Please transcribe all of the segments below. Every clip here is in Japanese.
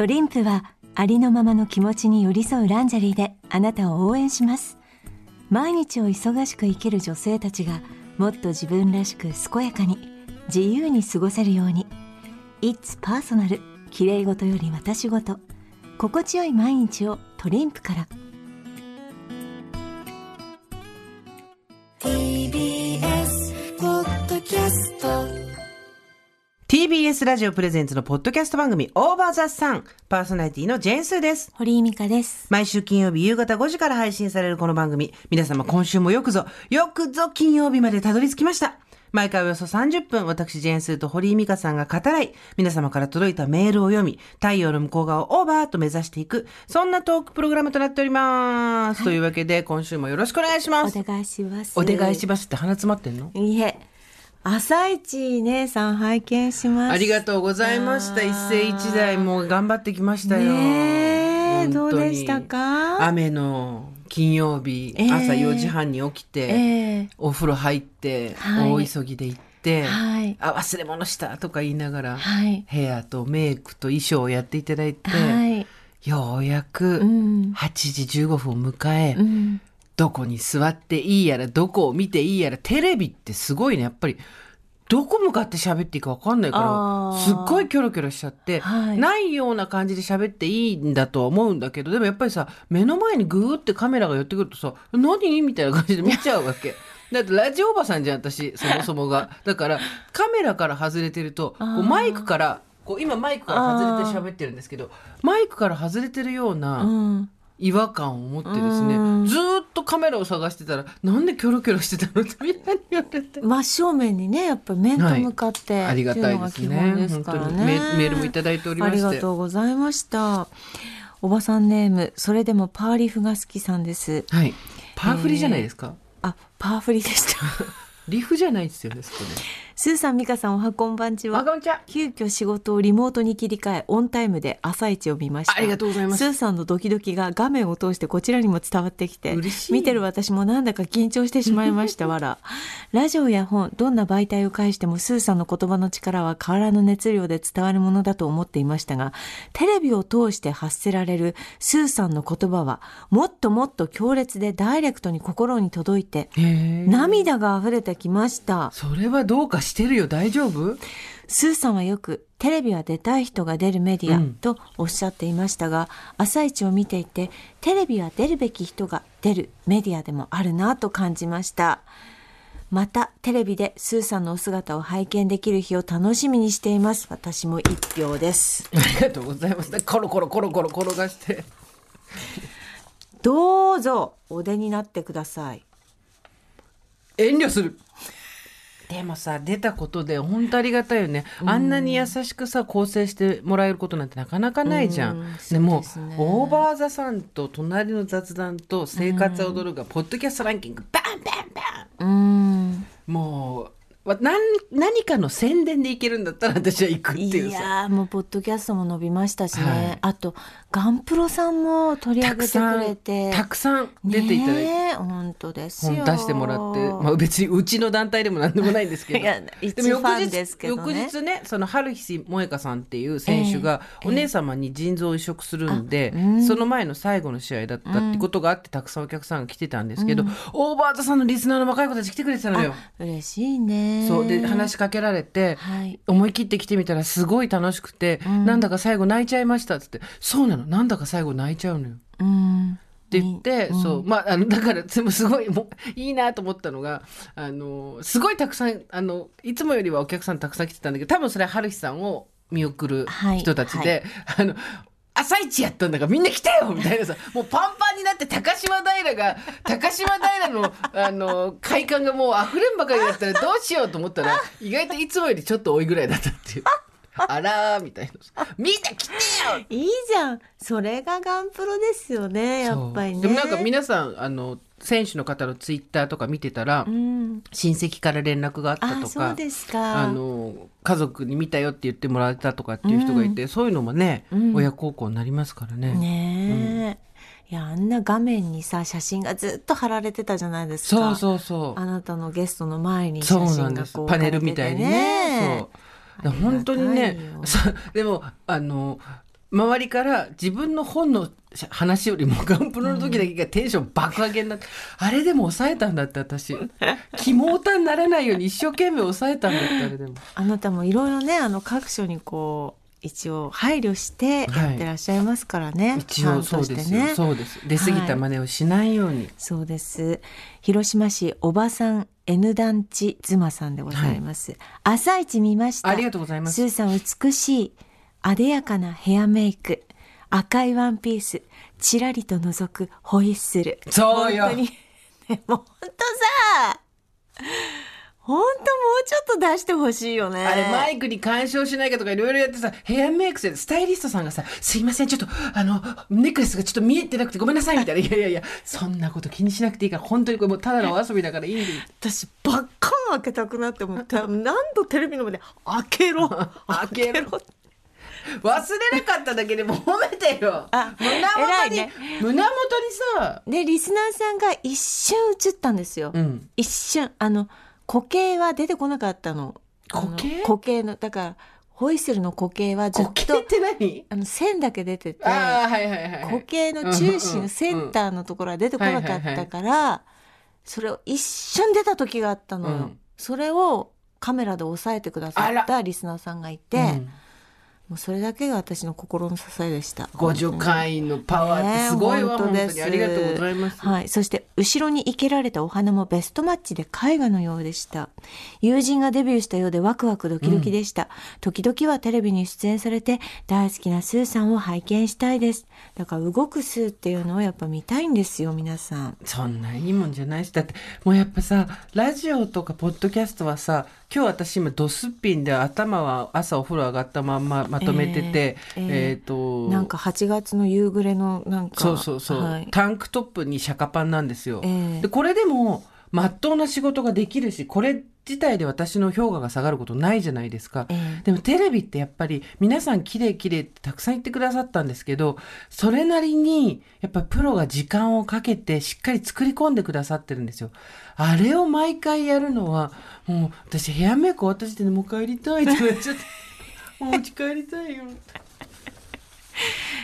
トリンプはありのままの気持ちに寄り添うランジェリーであなたを応援します。毎日を忙しく生きる女性たちがもっと自分らしく健やかに自由に過ごせるように。It's personal 綺麗事より私事。心地よい毎日をトリンプから。TBS ポッドキャスト。TBS ラジオプレゼンツのポッドキャスト番組オーバーザさんパーソナリティのジェーンスーです。堀井美香です毎週金曜日夕方5時から配信されるこの番組。皆様今週もよくぞ、よくぞ金曜日までたどり着きました。毎回およそ30分、私、ジェーンスーと堀井美香さんが語らい、皆様から届いたメールを読み、太陽の向こう側をオーバーと目指していく、そんなトークプログラムとなっております。というわけで、今週もよろしくお願いします。お願いしますお願いしますって鼻詰まってんの？いえ朝一姉さん拝見しました。ありがとうございました。一世一代もう頑張ってきましたよ。ねどうでしたか？雨の金曜日、ええ。朝4時半に起きて、ええ。お風呂入って、はい。大急ぎで行って、はい。あ、忘れ物したとか言いながら、はい。ヘアとメイクと衣装をやっていただいて、はい。ようやくうん。8時15分を迎え、うんどこに座っていいやら、どこを見ていいやら、テレビってすごいね。やっぱり、どこ向かって喋っていいか分かんないから、すっごいキョロキョロしちゃって、はいないような感じで喋っていいんだとは思うんだけど、でもやっぱりさ、目の前にグーってカメラが寄ってくるとさ、何？みたいな感じで見ちゃうわけ。だってラジオおばさんじゃん、私、そもそもが。だから、カメラから外れてると、こうマイクから、こう今マイクから外れて喋ってるんですけど、マイクから外れてるような、うん違和感を持ってですねうんずーっとカメラを探してたらなんでキョロキョロしてたのって みんなに言われて。真正面にねやっぱ面と向かって、ありがたいですね。すからねメメールもいただいておりまして。ありがとうございましたおばさんネームそれでもパーリフが好きさんですはい。パーフリじゃないですか。あパーフリでしたリフじゃないですよね、そこスーさん美香さんおはこんばんちね。は。急遽仕事をリモートに切り替えオンタイムで朝一を見ました。ありがとうございます。スーさんのドキドキが画面を通してこちらにも伝わってきて嬉しい。見てる私もなんだか緊張してしまいましたわら ラジオや本どんな媒体を介してもスーさんの言葉の力は変わらぬ熱量で伝わるものだと思っていましたがテレビを通して発せられるスーさんの言葉はもっともっと強烈でダイレクトに心に届いて涙が溢れてきました。それはどうかしてるよ、大丈夫？スーさんはよくテレビは出たい人が出るメディアうん。とおっしゃっていましたが、朝一を見ていてテレビは出るべき人が出るメディアでもあるなと感じました。またテレビでスーさんのお姿を拝見できる日を楽しみにしています。私も一票です。ありがとうございます。コロコロコロコロ転がして。どうぞお出になってください。遠慮する。でもさ出たことで本当ありがたいよね、あんなに優しくさ構成してもらえることなんてなかなかないじゃん、うん。でもね。オーバー・ザ・さんと隣の雑談と生活は踊るが、ポッドキャストランキングバンバンバン。うーん。もうわ何何かの宣伝でいけるんだったら私は行くっていういさやーもうポッドキャストも伸びましたしね、はい。あとガンプロさんも取り上たげてくれて。たくさん出ていただいて、ねえ本当です出してもらって、まあ、別にうちの団体でもなんでもないんですけど。ですけどね。翌日ねその春日萌香さんっていう選手がええお姉様に腎臓を移植するんで、あうん。その前の最後の試合だったってことがあってたくさんお客さんが来てたんですけど、オーバーザさんのリスナーの若い子たち来てくれてたのよ。嬉しいね。そう。で話しかけられて、はい。思い切って来てみたらすごい楽しくて、なんだか最後泣いちゃいましたっつって。そうなのなんだか最後泣いちゃうのよ。うん。って言って、そう。まああのだからでもすごいもういいなと思ったのがあのすごいたくさんあのいつもよりはお客さんたくさん来てたんだけど多分それは春日さんを見送るはい。人たちで、あの朝一やったんだからみんな来たよみたいなさもうパンパンになって高島平が高島平の あの会館がもう溢れんばかりだったらどうしようと思ったら意外といつもよりちょっと多いぐらいだったっていう。あらーみたいな。みんな来てよ！いいじゃん。それがガンプロですよねやっぱりね。でもなんか皆さん、あの、選手の方のツイッターとか見てたら、うん。親戚から連絡があったとかあそう、ですか。あの、家族に見たよって言ってもらえたとかっていう人がいて、そういうのもね、うん。親孝行になりますからね。ねえ、いやあんな画面にさ写真がずっと貼られてたじゃないですか。そうそうそう。あなたのゲストの前に写そうな真がこうパネルみたいにね。そう。本当にねでもあの周りから自分の本の話よりもガンプロの時だけがテンション爆上げになって、あれでも抑えたんだって私。肝タにならないように一生懸命抑えたんだってあれでも。あなたもいろいろねあの各所にこう一応配慮してやってらっしゃいますからね、一応そうですよ、そうです。出過ぎた真似をしないように、そうです。広島市おばさん N 団地妻さんでございます。朝一見ました。ありがとうございます。スーさん美しい、あでやかなヘアメイク、赤いワンピース、ちらりと覗くホイッスル。そうよ。本当に、ね、もう本当さ、本当もうちょっと出してほしいよね。あれマイクに干渉しないかとかいろいろやってさヘアメイクしてスタイリストさんがさ「すいませんちょっとあのネックレスがちょっと見えてなくてごめんなさい」みたいな「いやいやいやそんなこと気にしなくていいから本当にこれもうただのお遊びだからいいんで」私ばっかん開けたくなって思った。何度テレビの前で開けろ。開けろ。忘れなかっただけでも褒めてよ。あ胸偉元に、いね。胸元にさ。でリスナーさんが一瞬映ったんですよ、うん。一瞬あの固形は出てこなかったの。固形？固形のだからホイッスルの固形はずっと固形って何？あの線だけ出ててああはいはいはいはい。固形の中心のセンターのところは出てこなかったからそれを一瞬出た時があったのよ、うん。それをカメラで押さえてくださったリスナーさんがいて、うんもうそれだけが私の心の支えでしたご助会員のパワーってすごいわ、ねえ本当にありがとうございます、はい。そして、後ろに生けられたお花もベストマッチで絵画のようでした。友人がデビューしたようでワクワクドキドキでした。時々はテレビに出演されて、大好きなスーさんを拝見したいです。だから、動くスーっていうのをやっぱ見たいんですよ、皆さん。そんないいもんじゃないしだってもうやっぱさラジオとかポッドキャストはさ今日私今ドスッピンで頭は朝お風呂上がったまんままとめててえーええっ、となんか8月の夕暮れのなんか。そうそうそう、はい。タンクトップにシャカパンなんですよ、ええ。でこれでもまっとうな仕事ができるしこれ自体で私の評価が下がることないじゃないですか、ええ。でもテレビってやっぱり皆さん綺麗綺麗ってたくさん言ってくださったんですけどそれなりにやっぱプロが時間をかけてしっかり作り込んでくださってるんですよ。あれを毎回やるのはもう私ヘアメイク終わった時点でもう帰りたいってなっちゃってもう家帰りたいよ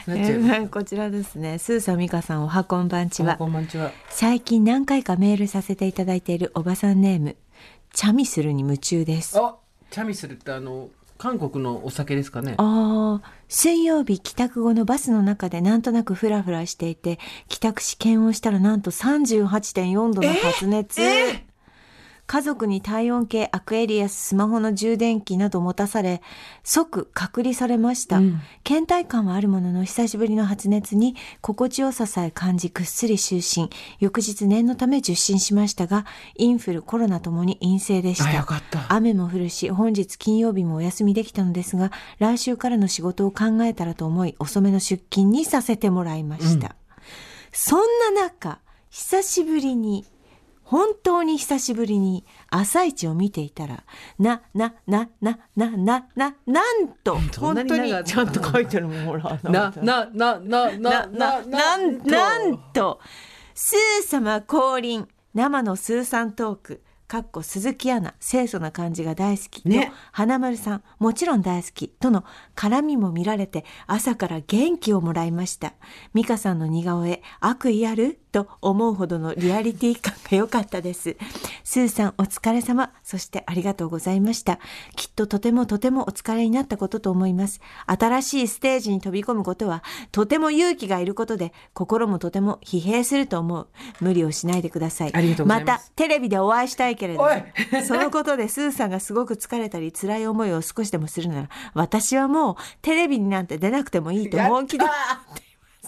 えーこちらですね。スーさん、ミカさん、おはこんばんちは。こんばんちは最近何回かメールさせていただいているおばさんネーム、チャミスルに夢中です。あチャミスルってあの韓国のお酒ですかねああ、水曜日帰宅後のバスの中でなんとなくフラフラしていて、帰宅し検温したらなんと38.4度の発熱。家族に体温計、アクエリアス、スマホの充電器など持たされ、即隔離されました。うん倦怠感はあるものの久しぶりの発熱に心地よささえ感じぐっすり就寝。翌日念のため受診しましたが、インフル、コロナともに陰性でした。た雨も降るし、本日金曜日もお休みできたのですが、来週からの仕事を考えたらと思い、遅めの出勤にさせてもらいました。そんな中、久しぶりに、本当に久しぶりに朝一を見ていたら、な、な、な、な、な、な、な、なんと、本当にちゃんと書いてるもん、ほら。な、な、な、な、な、な、な、なん、なんと、スー様降臨、生のスーさんトーク、かっこ鈴木アナ、清楚な感じが大好き。と、ね花丸さん、もちろん大好き。との絡みも見られて、朝から元気をもらいました。美香さんの似顔絵、悪意ある？と思うほどのリアリティ感が良かったです。スーさんお疲れ様、そしてありがとうございました。きっととてもとてもお疲れになったことと思います。新しいステージに飛び込むことは、とても勇気がいることで、心もとても疲弊すると思う。無理をしないでください。ありがとうございますた、テレビでお会いしたいけれどそのことでスーさんがすごく疲れたり辛い思いを少しでもするなら、私はもうテレビになんて出なくてもいいと本気で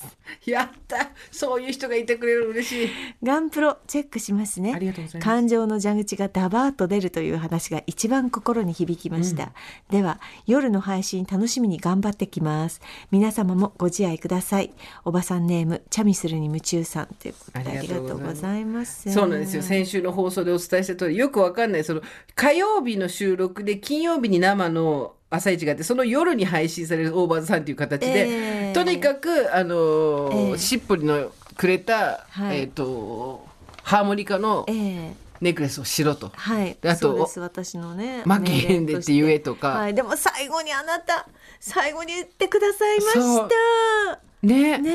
やった。そういう人がいてくれる嬉しい。ガンプロチェックしますね。ありがとうございます。感情の蛇口がダバーッと出るという話が一番心に響きました、では夜の配信楽しみに頑張ってきます。皆様もご自愛ください。おばさんネームチャミスルに夢中さんということであありりがとうございます。そうなんですよ。先週の放送でお伝えした通り、よくわかんない、その、火曜日の収録で、金曜日に生の朝一があって、その夜に配信されるオーバーズさんっていう形で、ええ。とにかく、あのーええ。しっぽりのくれた、はい。えっ、と、ハーモニカのええ。ネックレスをしろと。はい。であと私のね負けへんでって。言えとか。はい、でも最後にあなた最後に言ってくださいましたね。ね。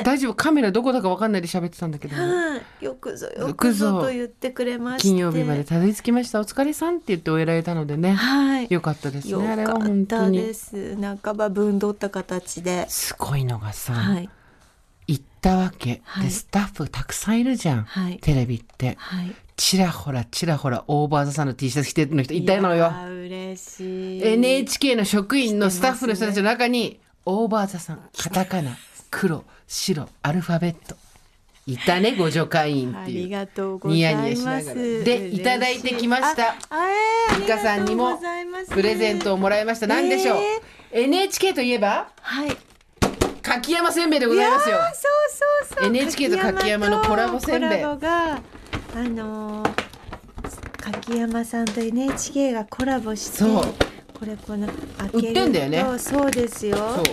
え大丈夫？カメラどこだかわかんないで喋ってたんだけど、はい、よくぞよよくくぞ。ぞと言ってくれまして。金曜日までたどり着きました。お疲れさんって言って終えられたのでね、はい。よかったですよねあれは本当に。です半ば分取った形で。すごいのがさ、はい。行ったわけ、はい。でスタッフたくさんいるじゃん、はい。テレビって。はい。ちらほらちらほらオーバーザさんの T シャツ着てるの人いたのよ。嬉しい。NHK の職員のスタッフの人たちの中に、オーバーザさんカタカナ黒白アルファベット。いたねご助会員あっていう。りがとうございます。ニヤニヤしながらでい。ただいてきました。ああえーミカさんにもプレゼントをもらいました。何でしょう、NHK といえばはい。柿山せんべいでございますよ。そうそうそう。NHK と柿山のコラボせんべい。があのー柿山さんと NHK がコラボしてそう。これこの開売ってんだよね。とそうですよ。そう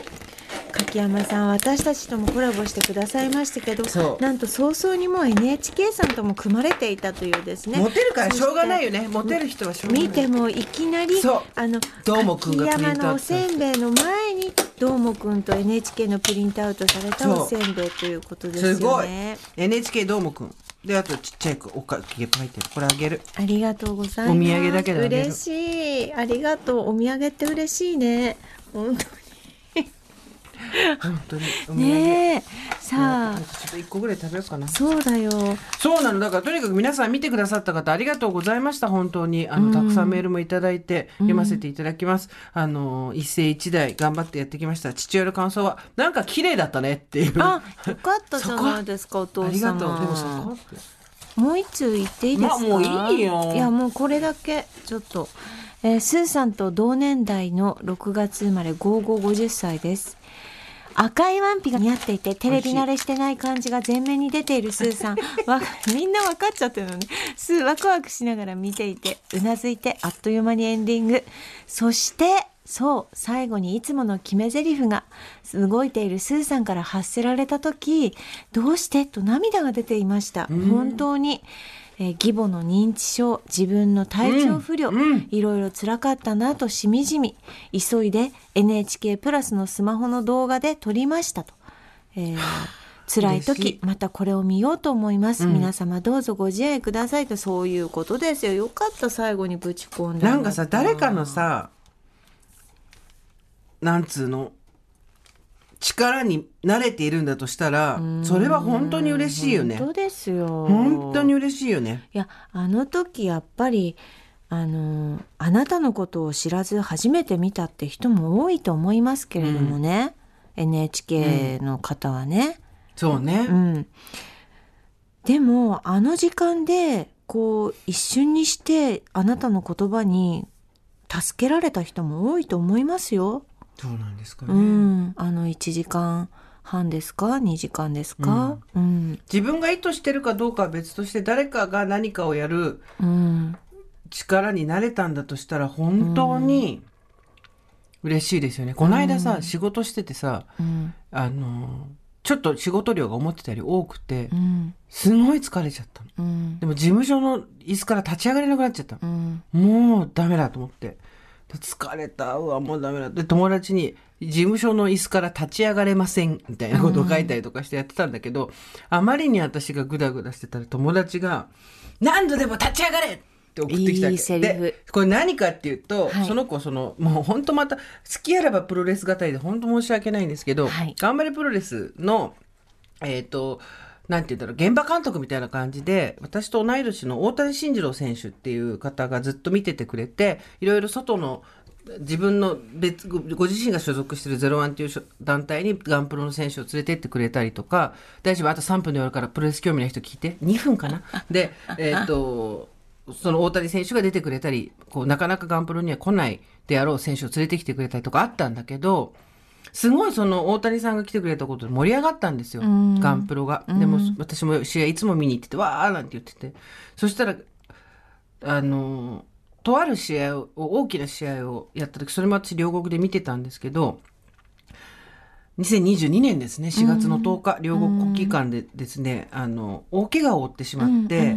柿山さん私たちともコラボしてくださいましたけどなんと早々にもう NHK さんとも組まれていたというですね。モテるからしょうがないよね。そモテる人はしょうがない。見てもいきなりあの柿山のおせんべいの前にどーもくんと NHK のプリントアウトされたおせんべいということですよね。すごい。NHK どーもくん。であとちっちゃい子おかきげ入ってるこれあげる。ありがとうございます。お土産だけど嬉しい。ありがとう。お土産って嬉しいね。本当本当に。ねえ。さあかちょっと一個ぐらい食べようかなそうだよ。そうなのだからとにかく皆さん見てくださった方ありがとうございました本当にあのたくさんメールもいただいて読ませていただきます、あの一世一代頑張ってやってきました父親の感想はなんか綺麗だったねっていうあ、よかったじゃないですか、お父様。ありがとうでもそこもう一通言っていいですか？まあもういいよいや、もうこれだけ、ちょっと。えースーさんと同年代の6月生まれ5550歳です。赤いワンピが似合っていてテレビ慣れしてない感じが前面に出ているスーさん。わみんな分かっちゃってるのね。スーワクワクしながら見ていてうなずいてあっという間にエンディング。そしてそう最後にいつもの決め台詞が動いているスーさんから発せられた時どうして？と涙が出ていました。本当に、えー義母の認知症自分の体調不良、いろいろ辛かったなとしみじみ急いで NHK プラスのスマホの動画で撮りましたと。えー辛い時い。またこれを見ようと思います、皆様どうぞご自愛くださいと。そういうことですよ。よかった最後にぶち込んだなんかさ誰かのさなんつうの？力に慣れているんだとしたらそれは本当に嬉しいよね。本当ですよ。本当に嬉しいよね。いやあの時やっぱりあのあなたのことを知らず初めて見たって人も多いと思いますけれどもね、NHK の方はね。そうね、うん、でもあの時間でこう一瞬にしてあなたの言葉に助けられた人も多いと思いますよ。そうなんですかね、うん、あの1時間半ですか？2時間ですか、うん。自分が意図してるかどうかは別として誰かが何かをやるうん。力になれたんだとしたら本当に嬉しいですよね。この間さ、仕事しててさ、うん。あの、ちょっと仕事量が思ってたより多くてう、ん。すごい疲れちゃったの。うん。でも事務所の椅子から立ち上がれなくなっちゃったの。うん。もうダメだと思って。で疲れた。うわ、もうダメだ。で、友達に、事務所の椅子から立ち上がれません、みたいなことを書いたりとかしてやってたんだけど、あまりに私がグダグダしてたら友達が、何度でも立ち上がれ!って送ってきたいいで、これ何かっていうと、はい。その子、その、もう本当また、好きあらばプロレス語りで本当申し訳ないんですけど、はい。頑張れプロレスの、えっ、と、なんて言うんだろう、現場監督みたいな感じで、私と同い年の大谷慎次郎選手っていう方がずっと見ててくれて、いろいろ外の自分の別ごご自身が所属してるゼロワンっていう団体にガンプロの選手を連れてってくれたりとか大丈夫あと3分で終わるからプロレス興味ない人聞いて。2分かな？で えーっとその大谷選手が出てくれたりこうなかなかガンプロには来ないであろう選手を連れてきてくれたりとかあったんだけどすごいその大谷さんが来てくれたことで盛り上がったんですよ、ガンプロが。でも私も試合いつも見に行っててわーなんて言ってて。そしたらあのとある試合を大きな試合をやった時それも私両国で見てたんですけど2022年ですね4月の10日、両国国技館でですねあの大怪我を負ってしまって、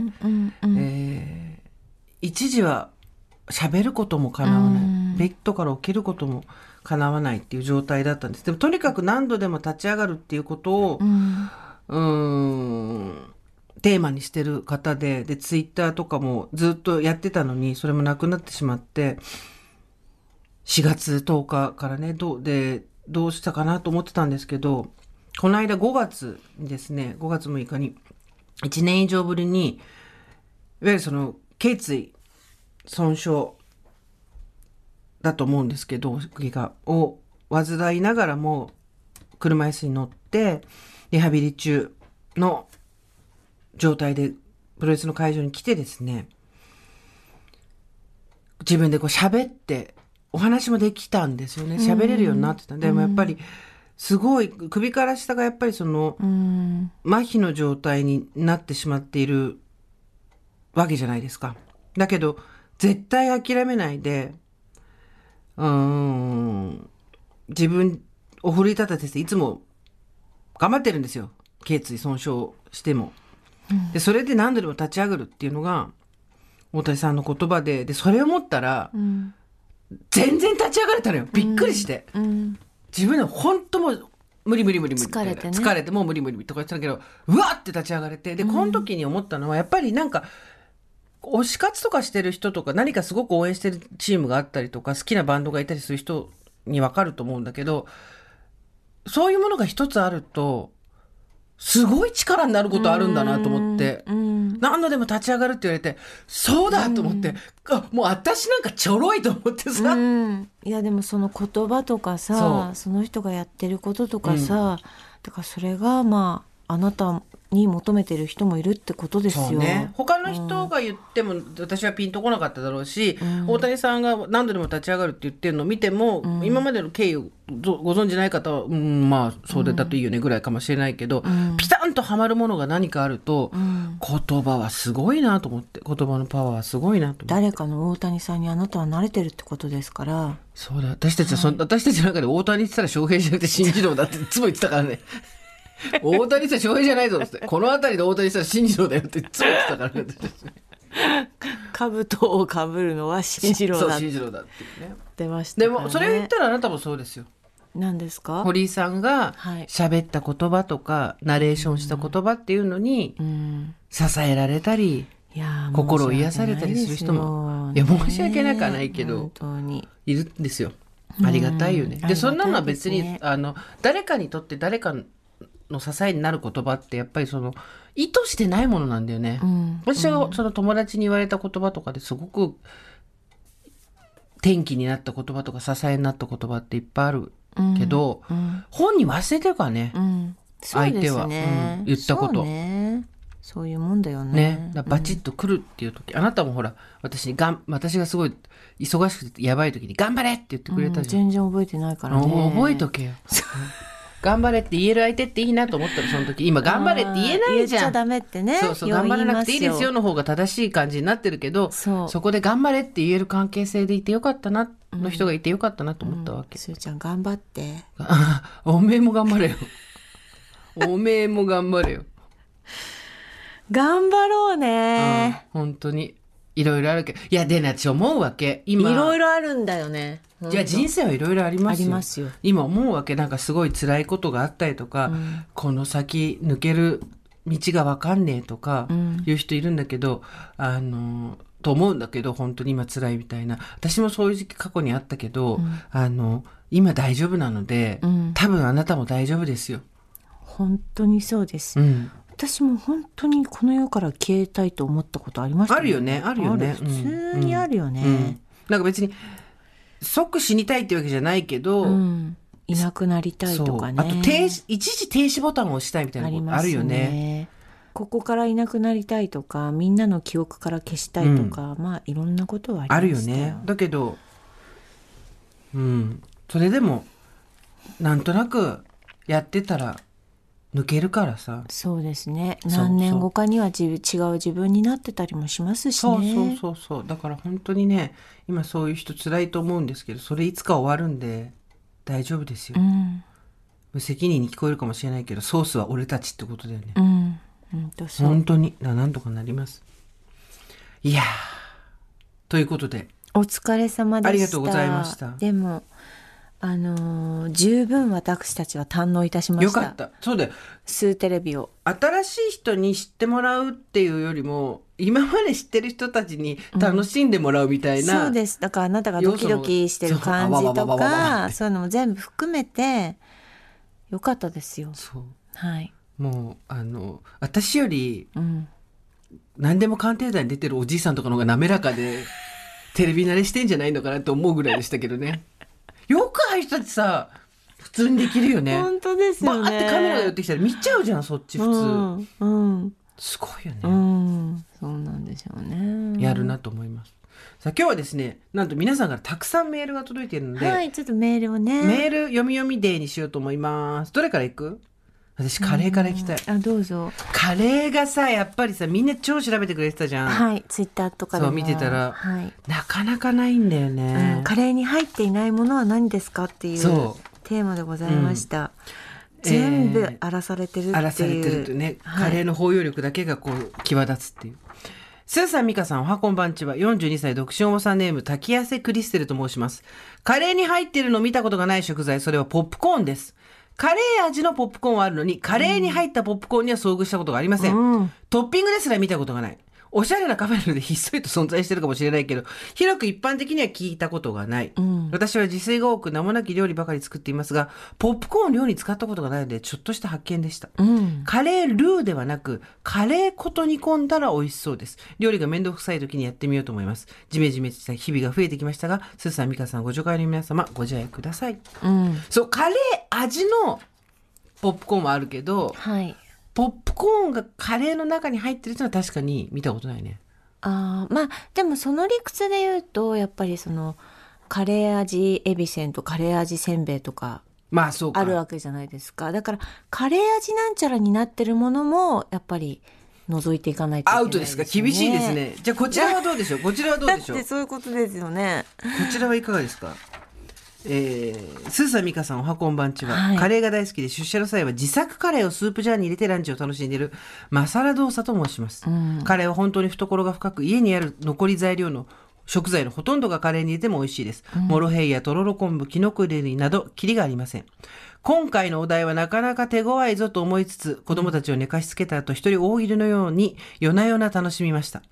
一時は喋ることも叶わない、ベッドから起きることも叶わないっていう状態だったんです。でもとにかく何度でも立ち上がるっていうことを、うん。んテーマにしてる方で、で、ツイッターとかもずっとやってたのに、それもなくなってしまって、4月10日からね、どう、で、どうしたかなと思ってたんですけど、この間5月にですね、5月6日に、1年以上ぶりに、いわゆるその、頸椎損傷だと思うんですけど、怪我を患いながらも、車椅子に乗って、リハビリ中の状態でプロレスの会場に来てですね、自分でこう喋って、お話もできたんですよね。喋れるようになってた。でもやっぱり、すごい、首から下がやっぱりその、うん麻痺の状態になってしまっているわけじゃないですか。だけど、絶対諦めないで、うーん、自分を奮い立たせていつも頑張ってるんですよ。頸椎損傷しても。で、それで何度でも立ち上がるっていうのが、大谷さんの言葉で、で、それを思ったら、うん。全然立ち上がれたのよ。びっくりして。うん。自分で本当もう無理無理無理無理。疲れてね。疲れてもう無理無理とか言ってたけどうわって立ち上がれて。でこの時に思ったのはやっぱりなんか推し活とかしてる人とか何かすごく応援してるチームがあったりとか好きなバンドがいたりする人に分かると思うんだけどそういうものが一つあるとすごい力になることあるんだなと思って。うん何度でも立ち上がるって言われて、そうだと思って、あもう私なんかちょろいと思ってさ、うん、いやでもその言葉とかさその人がやってることとかさ、だからそれがまああなたに求めてる人もいるってことですよ。ね。他の人が言っても、私はピンとこなかっただろうし、大谷さんが何度でも立ち上がるって言ってるのを見ても、今までの経緯をごご存じない方は、うん、まあ、そうでだといいよねぐらいかもしれないけど、ピタンとはまるものが何かあると、言葉はすごいなと思って、言葉のパワーはすごいなと思って。誰かの大谷さんにあなたは慣れてるってことですから。そうだ、私たちはそん、私たちの中で大谷って言ったら翔平じゃなくて新次郎だっていつも言ってたからね。大谷って翔平じゃないぞって。この辺りで大谷したら新次郎だよっていつも言ってたからね。私たちね兜をかぶるのは新次郎そう、だって新次郎だっていうね。出ましたね。でも、それを言ったらあなたもそうですよ。何ですか？堀井さんがはい喋った言葉とか、ナレーションした言葉っていうのにうん。支えられたり、心を癒されたりする人もいや申し訳なくはないけど。いるんですよ。ありがたいよね。うんで、そんなのは別に、あの、誰かにとって誰かの支えになる言葉って、やっぱりその、意図してないものなんだよね。ん私はその友達に言われた言葉とかですごく、転機になった言葉とか支えになった言葉っていっぱいあるけど、うん。本人忘れてるからね。相手はうん言ったことそういうもんだよね。ね、バチッと来るっていう時、あなたもほら、私にがん、私がすごい忙しくてやばい時に頑張れって言ってくれたじゃん。全然覚えてないからね。お覚えとけよ。頑張れって言える相手っていいなと思ったらその時、今頑張れって言えないじゃん。言っちゃダメってね。そうそう、よ頑張らなくていいですよ言の方が正しい感じになってるけど、そうこで頑張れって言える関係性でいてよかったな、の人がいてよかったなと思ったわけ。すよすーちゃん頑張って。あ おめえも頑張れよ。おめえも頑張れよ。頑張ろうね。うん本当に。いろいろあるけど。いや、でね、私思うわけ。今。いろいろあるんだよね。いや人生はいろいろありますよ。今思うわけなんかすごい辛いことがあったりとか、この先抜ける道がわかんねえとかいう人いるんだけど、あのと思うんだけど本当に今辛いみたいな。私もそういう時期過去にあったけど、あの今大丈夫なので、ん。多分あなたも大丈夫ですよ。本当にそうです。うん、私も本当にこの世から消えたいと思ったことありましたあるよねあるよね。普通にあるよね。うん。なんか別に即死にたいってわけじゃないけど、うん、いなくなりたいとかね。あと停止一時停止ボタンを押したいみたいなことあるよね。ここからいなくなりたいとかみんなの記憶から消したいとか、まあいろんなことはああるよりましたよね。だけど、うん、それでもなんとなくやってたら抜けるからさ。そうですね。何年後かには自分違う自分になってたりもしますしそうそうねそうそう。だから本当にね今そういう人辛いと思うんですけどそれいつか終わるんで大丈夫ですよ、うん。無責任に聞こえるかもしれないけどソースは俺たちってことだよね、うん。本当そう。本当に。ななんとかなります。いやー。ということで。お疲れ様でした。ありがとうございました。でもあのー十分私たちは堪能いたしました。よかった。そうだよ。スーテレビを。新しい人に知ってもらうっていうよりも今まで知ってる人たちに楽しんでもらうみたいな、そうです。だからあなたがドキドキしてる感じとかそういうのも全部含めてよかったですよ。そう。はい。もうあの私よりうん。何でも鑑定団に出てるおじいさんとかの方が滑らかでテレビ慣れしてんじゃないのかなと思うぐらいでしたけどねよくああいう人たちさ普通にできるよね。本当ですバーよねってカメラが寄ってきたら見ちゃうじゃんそっち普通、うんうん。すごいよね、うん。そうなんでしょうね。やるなと思います。さあ今日はですねなんと皆さんからたくさんメールが届いているので、はいちょっとメールをねメール読み読みデーにしようと思いますどれからいく私カレーからいきたい、あどうぞ。カレーがさやっぱりさみんな超調べてくれてたじゃん、はい。ツイッターとかでも。そう見てたらはい。なかなかないんだよね、うん。カレーに入っていないものは何ですかっていうそう。テーマでございました、うん。全部えー荒らされてるっていう。荒らされてるとね、はい。カレーの包容力だけがこう際立つっていう。スーさん、ミカさん、おはこんばんちは、42歳独身おばさんネーム、滝汗クリステルと申します。カレーに入ってるの見たことがない食材、それはポップコーンです。カレー味のポップコーンはあるのに、カレーに入ったポップコーンには遭遇したことがありません。うんトッピングですら見たことがない。おしゃれなカフェなのでひっそりと存在してるかもしれないけど、広く一般的には聞いたことがない。ん私は自炊が多く名もなき料理ばかり作っていますが、ポップコーンを料理に使ったことがないので、ちょっとした発見でした。うんカレールーではなく、カレー粉と煮込んだら美味しそうです。料理が面倒くさい時にやってみようと思います。ジメジメした日々が増えてきましたが、スーさん、ミカさん、ご助会の皆様、ご自愛ください。うんそう、カレー味のポップコーンもあるけど、はいポップコーンがカレーの中に入ってるってのは確かに見たことないね。あーまあでもその理屈で言うとやっぱりそのカレー味エビせんとカレー味せんべいとかまあそうか。あるわけじゃないですか。だからカレー味なんちゃらになってるものもやっぱり除いていかないといけないアウトですか？厳しいですね。じゃあこちらはどうでしょう？こちらはどうでしょう？てそういうことですよね。こちらはいかがですか？えー、スーサミカさんおはこんばんちは、はい。カレーが大好きで出社の際は自作カレーをスープジャーに入れてランチを楽しんでいるマサラドーサと申します、ん。カレーは本当に懐が深く家にある残り材料の食材のほとんどがカレーに入れても美味しいです、モロヘイヤとろろ昆布きのこ入れなどキリがありません。今回のお題はなかなか手強いぞと思いつつ子供たちを寝かしつけた後一人大喜利のように夜な夜な楽しみました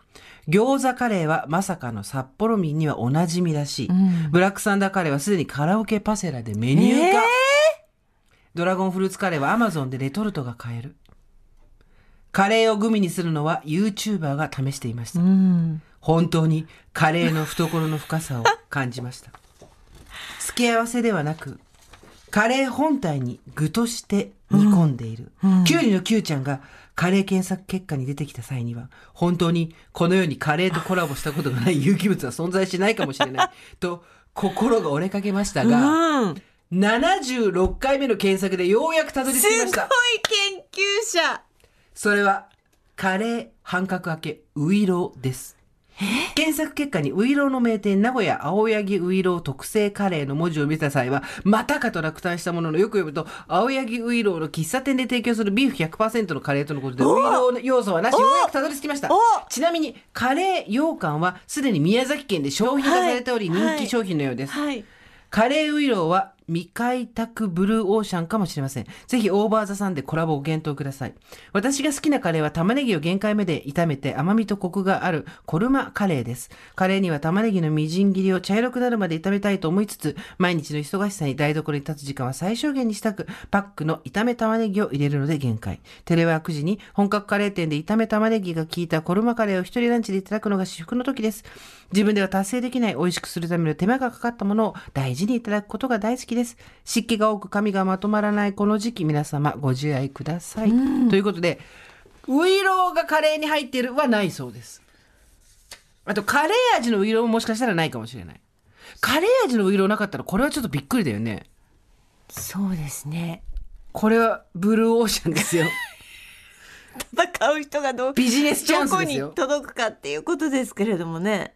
餃子カレーはまさかの札幌民にはおなじみらしい、ブラックサンダーカレーはすでにカラオケパセラでメニュー化、ドラゴンフルーツカレーはアマゾンでレトルトが買える。カレーをグミにするのは YouTuber が試していました、うん。本当にカレーの懐の深さを感じました。付け合わせではなくカレー本体に具として煮込んでいる、キュウリのキュウちゃんがカレー検索結果に出てきた際には本当にこの世にカレーとコラボしたことがない 有機物は存在しないかもしれないと心が折れかけましたが、うん。76回目の検索でようやくたどり着きました。研究者。それはカレー半角明けウイローです検索結果にウイローの名店名古屋青柳ウイロー特製カレーの文字を見た際はまたかと落胆したもののよく読むと青柳ウイローの喫茶店で提供するビーフ100%のカレーとのことでウイローの要素はなしようやくたどり着きました。おちなみにカレー羊羹はすでに宮崎県で商品化されておりはい。人気商品のようです、はい。カレーウイローは未開拓ブルーオーシャンかもしれません。ぜひオーバーザさんでコラボを検討ください。私が好きなカレーは玉ねぎを限界目で炒めて甘みとコクがあるコルマカレーです。カレーには玉ねぎのみじん切りを茶色くなるまで炒めたいと思いつつ、毎日の忙しさに台所に立つ時間は最小限にしたく、パックの炒め玉ねぎを入れるので限界。テレワーク時に本格カレー店で炒め玉ねぎが効いたコルマカレーを一人ランチでいただくのが至福の時です。自分では達成できない美味しくするための手間がかかったものを大事にいただくことが大好きです。湿気が多く髪がまとまらないこの時期、皆様ご自愛ください。ということで、ウイローがカレーに入っているはないそうです。あと、カレー味のウイローももしかしたらないかもしれない。カレー味のウイローなかったら、これはちょっとびっくりだよね。そうですね。これはブルーオーシャンですよ。戦う人がどうビジネスチャンスどこに。届くかっていうことですけれどもね。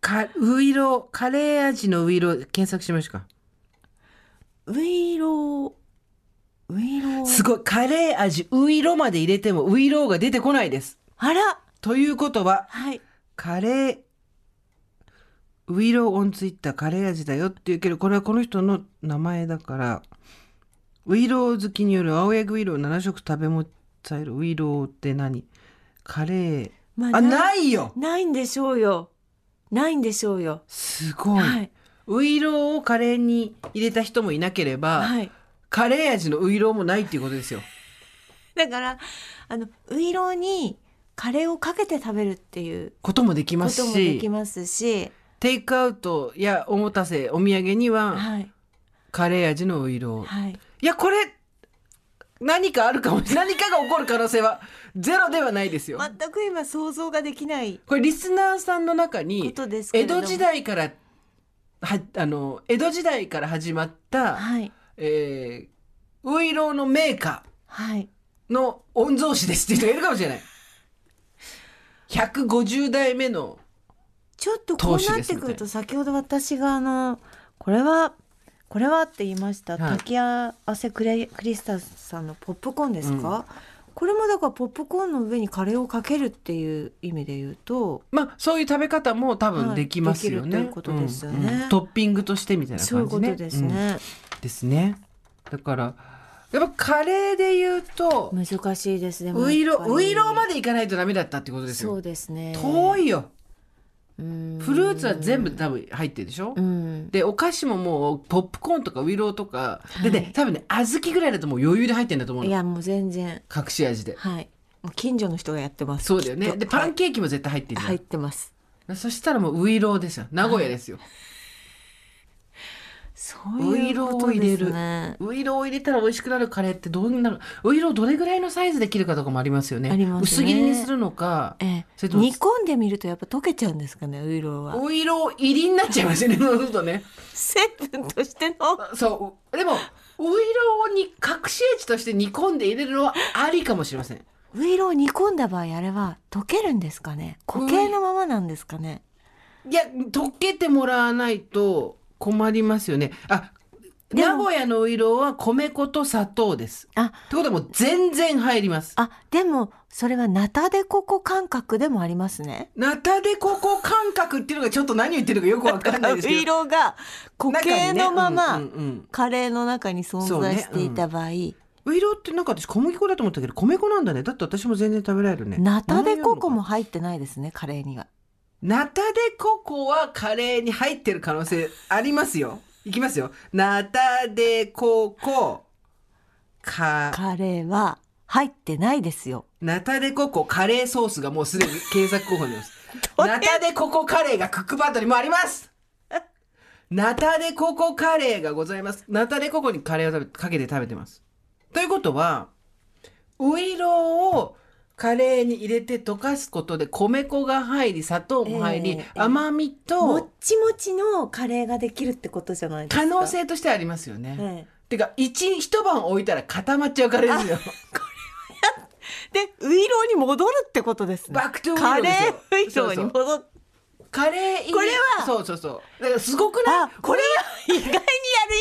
かウイロー、カレー味のウイロー、検索しましょうか。ウイロー、ウイロー。すごい。カレー味、ウイロまで入れてもウイローが出てこないです。あらということは、はい。カレー、ウイローオンツイッターカレー味だよって言うけど、これはこの人の名前だから、ウイロー好きによる青柳ウイロー7色食べもさえるウイローって何？カレー。あ、まあなないよないんでしょうよ。ないんでしょうよ。すごい。はい。ウイローをカレーに入れた人もいなければ、はい。カレー味のウイローもないっていうことですよ。だから、あの、ウイローにカレーをかけて食べるっていうこともできますこともできし、ますし、テイクアウトやおもたせ、お土産には、はい。カレー味のウイロー。はい。いや、これ、何かあるかも、何かが起こる可能性はゼロではないですよ。全く今想像ができない。これリスナーさんの中こにとです、けれ江戸時代から、は、あの、江戸時代から始まった、はい。えー、ウイローのメーカはい。ーの御曹司ですって人がいるかもしれない。150代目の、ちょっとこうなってくると、先ほど私があの、これは、これはって言いました、はい滝合汗クレクリスタルさんのポップコーンですか、これもだからポップコーンの上にカレーをかけるっていう意味で言うと、まあ、そういう食べ方も多分できますよね。はいできるということですよねうんうんトッピングとしてみたいな感じね。そういうことですね。うんですね。だから、やっぱカレーで言うと、難しいですね。ウイロー、ウイローまででいかないとダメだったってことですそうよ。ですね。遠いよ。うんフルーツは全部多分入ってるでしょ、うん。で、お菓子ももう、ポップコーンとかウイローとか、でね、多分ね、小豆ぐらいだともう余裕で入ってんだと思うの。いや、もう全然。隠し味で。はい。もう近所の人がやってます。そうだよね。で、パンケーキも絶対入ってるじゃん入ってます。そしたらもうウイローですよ。名古屋ですよ。そういうことですね。ウイローを入れたら美味しくなるカレーってどんなの？ウイローどれぐらいのサイズで切るかとかもありますよね。ありますね薄切りにするのか。ええ、それとも煮込んでみるとやっぱ溶けちゃうんですかね、ウイローは。ウイロー入りになっちゃいますよね。そうするとね。成分としての。そう。でも、ウイローに隠し味として煮込んで入れるのはありかもしれません。ウイローを煮込んだ場合、あれは溶けるんですかね？固形のままなんですかね？いや、溶けてもらわないと困りますよね。あ、名古屋のウイローは米粉と砂糖です。あ、ってことはもう全然入ります。あ、でも、それはナタデココ感覚でもありますね。ナタデココ感覚っていうのがちょっと何を言ってるかよくわかんないですけど。ウイローが固形のまま、中にねうんうんうんカレーの中に存在していた場合、ウイローってなんか私小麦粉だと思ったけど米粉なんだね。だって私も全然食べられるね。ナタデココも入ってないですね、カレーには。ナタデココはカレーに入ってる可能性ありますよ。いきますよ。ナタデココ、か、カレーは入ってないですよ。ナタデココカレーソースがもうすでに検索候補にあります。ナタデココカレーがクックパッドにもありますナタデココカレーがございます。ナタデココにカレーをかけて食べてます。ということは、ウイローをカレーに入れて溶かすことで米粉が入り、砂糖も入り、ええ甘みもとっちもちのカレーができるってことじゃないですか？可能性としてありますよね。えてか、一、一晩置いたら固まっちゃうカレーですよ。で、ウイローに戻るってことですね。カレーウイローに戻っカレーこれはそうそうそう。だからすごくない？あ、これは意外にやる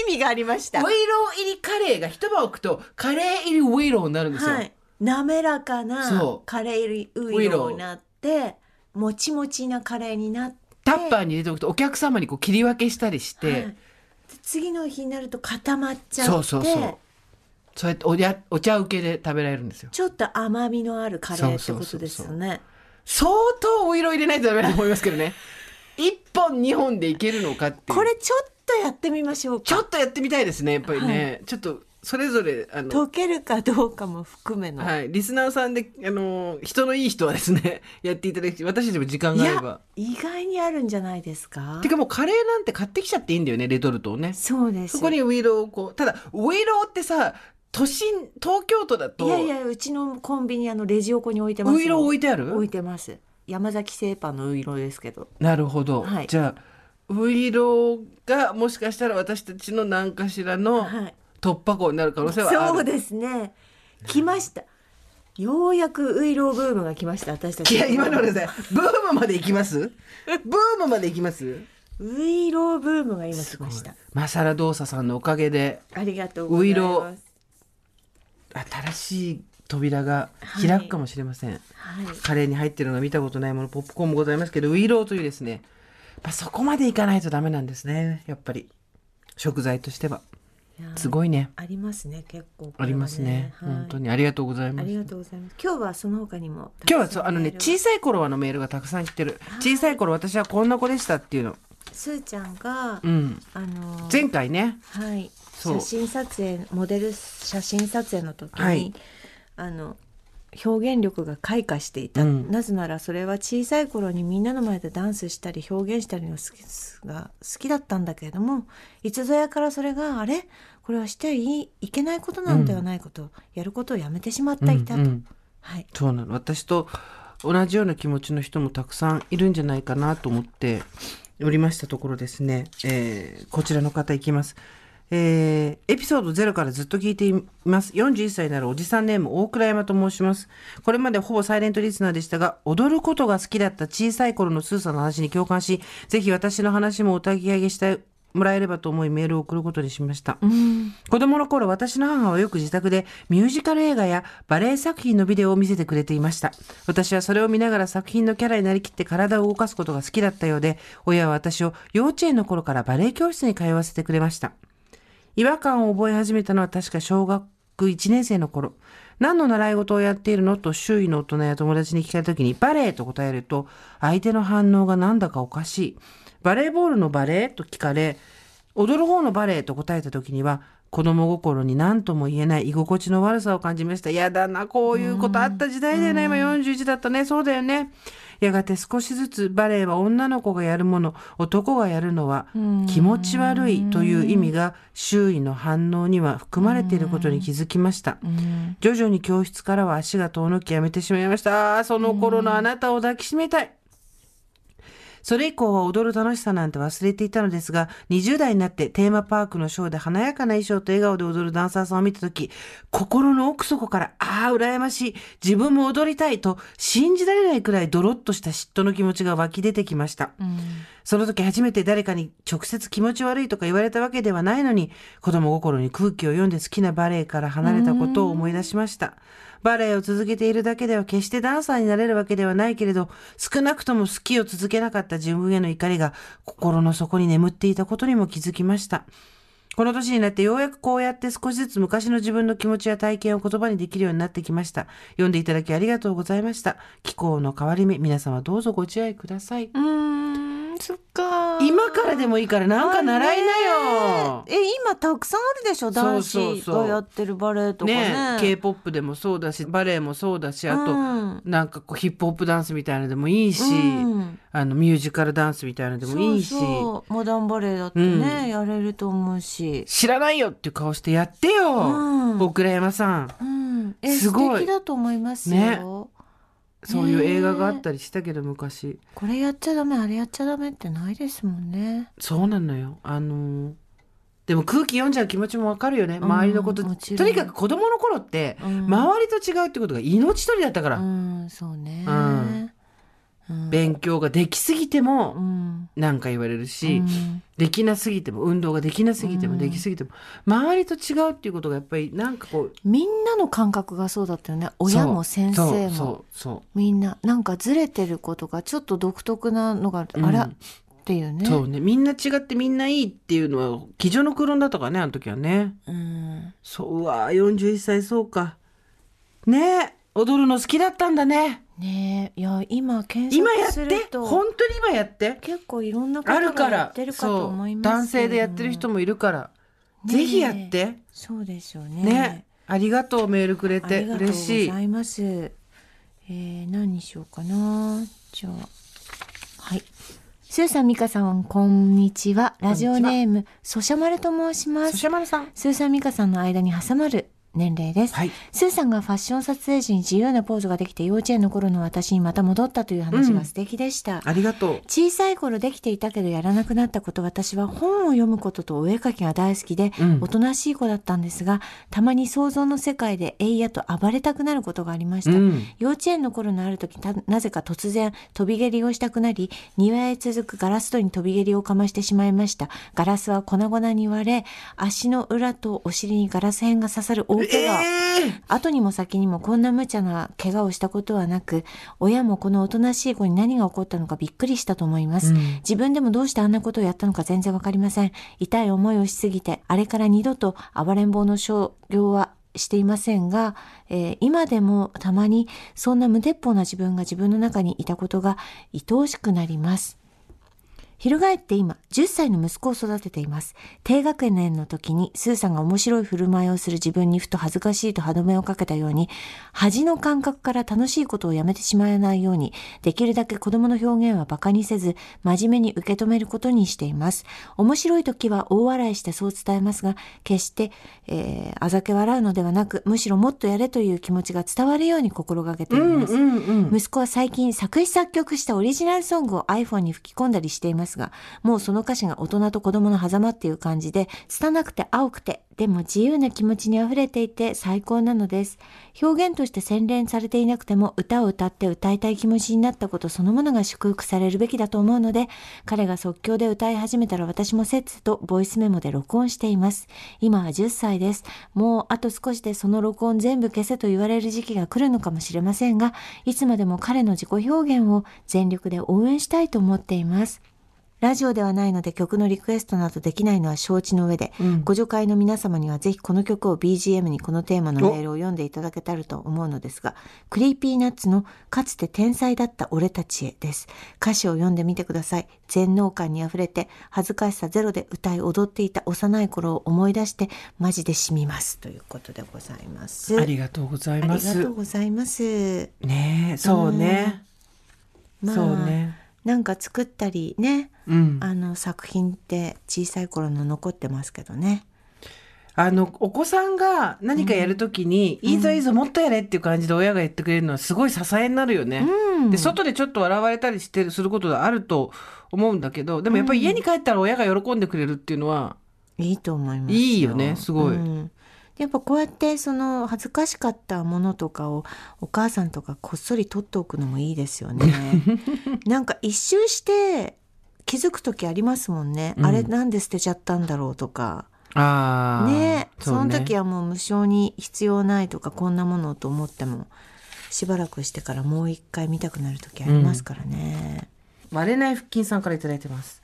意味がありました。ウイロー入りカレーが一晩置くと、カレー入りウイローになるんですよ。はい。滑らかなカレーウイローになって、もちもちなカレーになって。タッパーに入れておくと、お客様にこう切り分けしたりして、はい。次の日になると固まっちゃって。そうそうそう。そうやっておやお茶受けで食べられるんですよ。ちょっと甘みのあるカレーってことですよね。相当お色入れないとダメだと思いますけどね。一本二本でいけるのかってこれちょっとやってみましょうか。ちょっとやってみたいですねやっぱりね、ちょっとそれぞれあの溶けるかどうかも含めの、はい、リスナーさんであの人のいい人はですね やっていただき私たちも時間いがあれば。や意外にあるんじゃないですか？てかもうカレーなんて買ってきちゃっていいんだよねレトルトをね。そうです。そこにウイローをこうただウイローってさ都心東京都だといやいやうちのコンビニあのレジ横に置いてますよ。ウイロー置いてある？置いてます。山崎製パンのウイローですけど。なるほど、はい。じゃあウイローがもしかしたら私たちの何かしらのはい突破口になる可能性はそうですね。来ました。ようやくウイローブームが来ました私たち。いや今のでさブームまで行きます？ブームまで行きます？ウイローブームが今来ました。マサラドーサさんのおかげでありがとうございウイロー新しい扉が開くかもしれません、はい。カレーに入ってるのが見たことないものポップコーンもございますけどウイローというですねやっぱそこまでいかないとダメなんですねやっぱり。食材としてはすごいね。ありますね結構これはありますね、はい。本当に。ありがとうございます。ありがとうございます。今日はその他にも今日はそうあのね小ささい頃はのメールがたくさん来てる。小さい頃私はこんな子でしたっていうの。すーちゃんが、うん。あの前回ね。はい。写真撮影モデル写真撮影の時に、はい。あの表現力が開花していた、うん。なぜならそれは小さい頃にみんなの前でダンスしたり表現したりの好きが好きだったんだけれどもいつぞやからそれがあれ？これはしていいいけないことなんではないこと、やることをやめてしまっていたと、うんうん。はい。そうなの。私と同じような気持ちの人もたくさんいるんじゃないかなと思っておりましたところですね、えーこちらの方いきます。えーエピソード0からずっと聞いています。41歳になるおじさんネーム大倉山と申します。これまでほぼサイレントリスナーでしたが、踊ることが好きだった小さい頃のスーさんの話に共感し、ぜひ私の話もお焚き上げしてもらえればと思いメールを送ることにしました。子供の頃私の母はよく自宅でミュージカル映画やバレエ作品のビデオを見せてくれていました私はそれを見ながら作品のキャラになりきって体を動かすことが好きだったようで親は私を幼稚園の頃からバレエ教室に通わせてくれました違和感を覚え始めたのは確か小学1年生の頃。何の習い事をやっているのと周囲の大人や友達に聞かれた時にバレエと答えると相手の反応がなんだかおかしい。バレーボールのバレエと聞かれ踊る方のバレエと答えた時には子供心に何とも言えない居心地の悪さを感じました。やだな、こういうことあった時代だよね。今41だったね。そうだよね。やがて少しずつバレエは女の子がやるもの、男がやるのは気持ち悪いという意味が周囲の反応には含まれていることに気づきました。徐々に教室からは足が遠のきやめてしまいました。その頃のあなたを抱きしめたい。それ以降は踊る楽しさなんて忘れていたのですが、20代になってテーマパークのショーで華やかな衣装と笑顔で踊るダンサーさんを見たとき、心の奥底から、ああ、羨ましい、自分も踊りたいと、信じられないくらいドロッとした嫉妬の気持ちが湧き出てきました。その時初めて誰かに直接気持ち悪いとか言われたわけではないのに、子供心に空気を読んで好きなバレエから離れたことを思い出しました。バレエを続けているだけでは決してダンサーになれるわけではないけれど、少なくとも好きを続けなかった自分への怒りが心の底に眠っていたことにも気づきました。この年になってようやくこうやって少しずつ昔の自分の気持ちや体験を言葉にできるようになってきました。読んでいただきありがとうございました。気候の変わり目、皆様どうぞご自愛ください。そっか。今からでもいいからなんか習いなよ。え今たくさんあるでしょ？男子がやってるバレエとかね。ね K-POP でもそうだしバレエもそうだしあと、うんなんかこうヒップホップダンスみたいなのでもいいし、うん。あのミュージカルダンスみたいなのでもいいし。そうそうモダンバレエだってね、やれると思うし、知らないよっていう顔してやってよ、うん。大倉山さん。うん、えすごい。素敵だと思いますよ、ねそういう映画があったりしたけど昔。これやっちゃダメあれやっちゃダメってないですもんね。そうなのよ。あのーでも空気読んじゃう気持ちもわかるよね。周りのこと、とにかく子供の頃って、うん。周りと違うってことが命取りだったから、うんそうね。うんうん勉強ができすぎても、うんなんか言われるし、うんできなすぎても運動ができなすぎてもできすぎても、周りと違うっていうことがやっぱりなんかこうみんなの感覚がそうだったよね親も先生もみんななんかずれてることがちょっと独特なのが、うんあらっっていうね。そうね。みんな違ってみんないいっていうのは、机上の空論だったからね、あの時はね。うん。そう、うわ41歳、そうか。ねえ、踊るの好きだったんだね。ねえ、いや、今検今や索って？すると、本当に今やって？結構いろんな方がやらってるかと思います男性でやってる人もいるから、ねぜひやってそうですよね。ねありがとうメールくれあてりがとうご嬉しいざいます。えー、何にしようかな。じゃあ、はい。スーさん、ミカさん、こんにちは。ラジオネーム、ソシャマルと申しますそし。ゃまるさんスーさん、ミカさんの間に挟まる年齢です。はい。スーさんがファッション撮影時に自由なポーズができて幼稚園の頃の私にまた戻ったという話が素敵でした。ありがとう。小さい頃できていたけどやらなくなったこと私は本を読むこととお絵描きが大好きで、うん。おとなしい子だったんですがたまに想像の世界でえいやと暴れたくなることがありました、うん。幼稚園の頃のある時たなぜか突然飛び蹴りをしたくなり庭へ続くガラス戸に飛び蹴りをかましてしまいました。ガラスは粉々に割れ足の裏とお尻にガラス片が刺さる大怪我、ええ後にも先にもこんな無茶な怪我をしたことはなく、親もこのおとなしい子に何が起こったのかびっくりしたと思います。うん自分でもどうしてあんなことをやったのか全然わかりません。痛い思いをしすぎて、あれから二度と暴れん坊の商業はしていませんが、えー今でもたまにそんな無鉄砲な自分が自分の中にいたことが愛おしくなります。翻って今、10歳の息子を育てています。低学年の時に、スーさんが面白い振る舞いをする自分にふと恥ずかしいと歯止めをかけたように、恥の感覚から楽しいことをやめてしまわないように、できるだけ子供の表現は馬鹿にせず、真面目に受け止めることにしています。面白い時は大笑いしてそう伝えますが、決して、えーあざけ笑うのではなく、むしろもっとやれという気持ちが伝わるように心がけています。息子は最近作詞作曲したオリジナルソングを iPhone に吹き込んだりしていますが、もうその歌詞が大人と子供の狭間っていう感じで、拙くて青くて、でも自由な気持ちに溢れていて最高なのです。表現として洗練されていなくても歌を歌って歌いたい気持ちになったことそのものが祝福されるべきだと思うので、彼が即興で歌い始めたら私もせっせとボイスメモで録音しています。今は10歳です。もうあと少しでその録音全部消せと言われる時期が来るのかもしれませんが、いつまでも彼の自己表現を全力で応援したいと思っています。ラジオではないので曲のリクエストなどできないのは承知の上で、うんご助会の皆様にはぜひこの曲を BGM にこのテーマのメールを読んでいただけたらと思うのですが、 Creepy Nuts のかつて天才だった俺たちへです。歌詞を読んでみてください。全能感に溢れて恥ずかしさゼロで歌い踊っていた幼い頃を思い出してマジで染みます。ということでございます。ありがとうございありがますとうございます。ねえそうねまあそうねなんか作ったりね、うん。あの作品って小さい頃の残ってますけどね。あのお子さんが何かやるときに、いいぞいいぞもっとやれっていう感じで親が言ってくれるのはすごい支えになるよね、うん。で外でちょっと笑われたりしてるすることがあると思うんだけどでもやっぱり家に帰ったら親が喜んでくれるっていうのは、いいと思いますいいよねすごい。うんやっぱこうやってその恥ずかしかったものとかをお母さんとかこっそり取っておくのもいいですよね。なんか一周して気づく時ありますもんね。うんあれなんで捨てちゃったんだろうとか。ああねその時ははもう無償に必要ないとかこんなものと思ってもしばらくしてからもう一回見たくなる時ありますからね。割れない腹筋さんからいただいてます